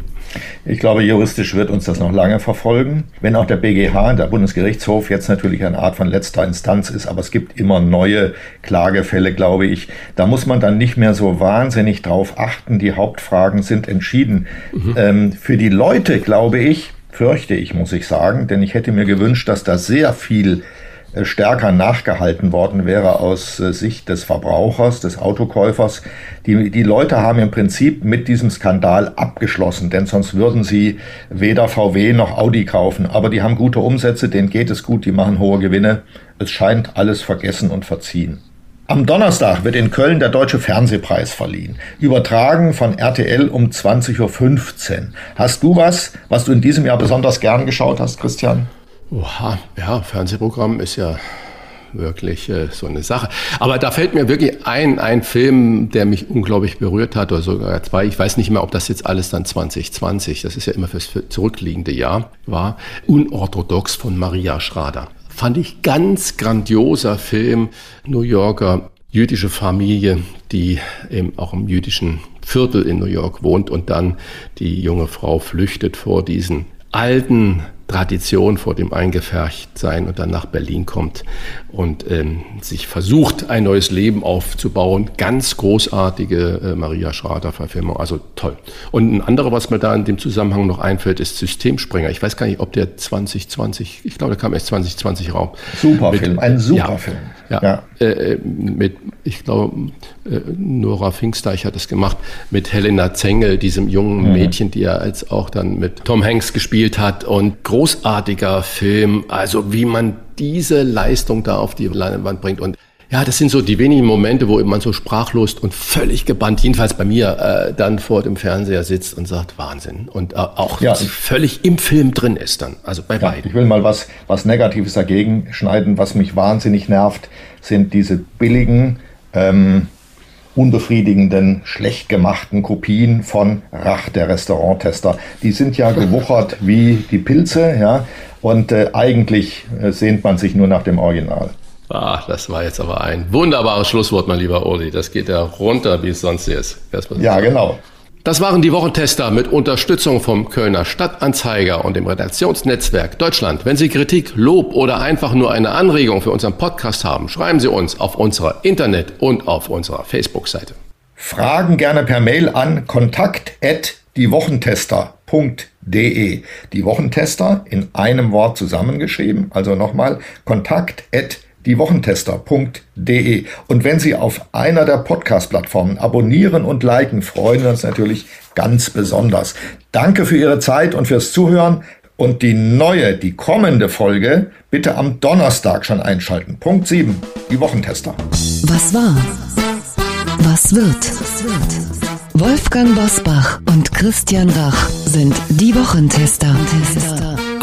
Ich glaube, juristisch wird uns das noch lange verfolgen. Wenn auch der BGH, der Bundesgerichtshof, jetzt natürlich eine Art von letzter Instanz ist, aber es gibt immer neue Klagefälle, glaube ich. Da muss man dann nicht mehr so wahnsinnig drauf achten. Die Hauptfragen sind entschieden. Mhm. Ähm, für die Leute, glaube ich, fürchte ich, muss ich sagen, denn ich hätte mir gewünscht, dass da sehr viel stärker nachgehalten worden wäre aus äh, Sicht des Verbrauchers, des Autokäufers. Die, die Leute haben im Prinzip mit diesem Skandal abgeschlossen, denn sonst würden sie weder VW noch Audi kaufen. Aber die haben gute Umsätze, denen geht es gut, die machen hohe Gewinne. Es scheint alles vergessen und verziehen. Am Donnerstag wird in Köln der Deutsche Fernsehpreis verliehen. Übertragen von RTL um 20.15 Uhr. Hast du was, was du in diesem Jahr besonders gern geschaut hast, Christian? Oha, ja, Fernsehprogramm ist ja wirklich äh, so eine Sache. Aber da fällt mir wirklich ein, ein Film, der mich unglaublich berührt hat, oder sogar zwei. Ich weiß nicht mehr, ob das jetzt alles dann 2020, das ist ja immer fürs zurückliegende Jahr, war. Unorthodox von Maria Schrader. Fand ich ganz grandioser Film. New Yorker jüdische Familie, die eben auch im jüdischen Viertel in New York wohnt und dann die junge Frau flüchtet vor diesen alten Tradition vor dem eingefärcht sein und dann nach Berlin kommt und ähm, sich versucht, ein neues Leben aufzubauen. Ganz großartige äh, Maria Schrader-Verfilmung, also toll. Und ein anderer, was mir da in dem Zusammenhang noch einfällt, ist Systemspringer. Ich weiß gar nicht, ob der 2020, ich glaube, der kam erst 2020 raus. Super Film, ein super ja, Film. Ja, ja. Äh, mit, ich glaube, äh, Nora Pfingsteich hat es gemacht, mit Helena Zengel, diesem jungen mhm. Mädchen, die er als auch dann mit Tom Hanks gespielt hat. Und großartiger Film, also wie man diese Leistung da auf die Leinwand bringt. Und ja, das sind so die wenigen Momente, wo man so sprachlos und völlig gebannt, jedenfalls bei mir, äh, dann vor dem Fernseher sitzt und sagt, Wahnsinn. Und äh, auch ja, völlig im Film drin ist dann, also bei ja, beiden. Ich will mal was, was Negatives dagegen schneiden. Was mich wahnsinnig nervt, sind diese billigen, ähm, unbefriedigenden, schlecht gemachten Kopien von Rach, der Restauranttester. Die sind ja gewuchert [LAUGHS] wie die Pilze, ja, und äh, eigentlich äh, sehnt man sich nur nach dem Original. Ah, das war jetzt aber ein wunderbares Schlusswort, mein lieber Uli. Das geht ja runter, wie es sonst ist. Ja, genau. Das waren die Wochentester mit Unterstützung vom Kölner Stadtanzeiger und dem Redaktionsnetzwerk Deutschland. Wenn Sie Kritik, Lob oder einfach nur eine Anregung für unseren Podcast haben, schreiben Sie uns auf unserer Internet- und auf unserer Facebook-Seite. Fragen gerne per Mail an kontakt@diewochentester.de. Die Wochentester in einem Wort zusammengeschrieben, also nochmal kontakt@ diewochentester.de. Und wenn Sie auf einer der Podcast-Plattformen abonnieren und liken, freuen wir uns natürlich ganz besonders. Danke für Ihre Zeit und fürs Zuhören. Und die neue, die kommende Folge bitte am Donnerstag schon einschalten. Punkt 7, die Wochentester. Was war? Was wird? Wolfgang Bosbach und Christian Rach sind die Wochentester.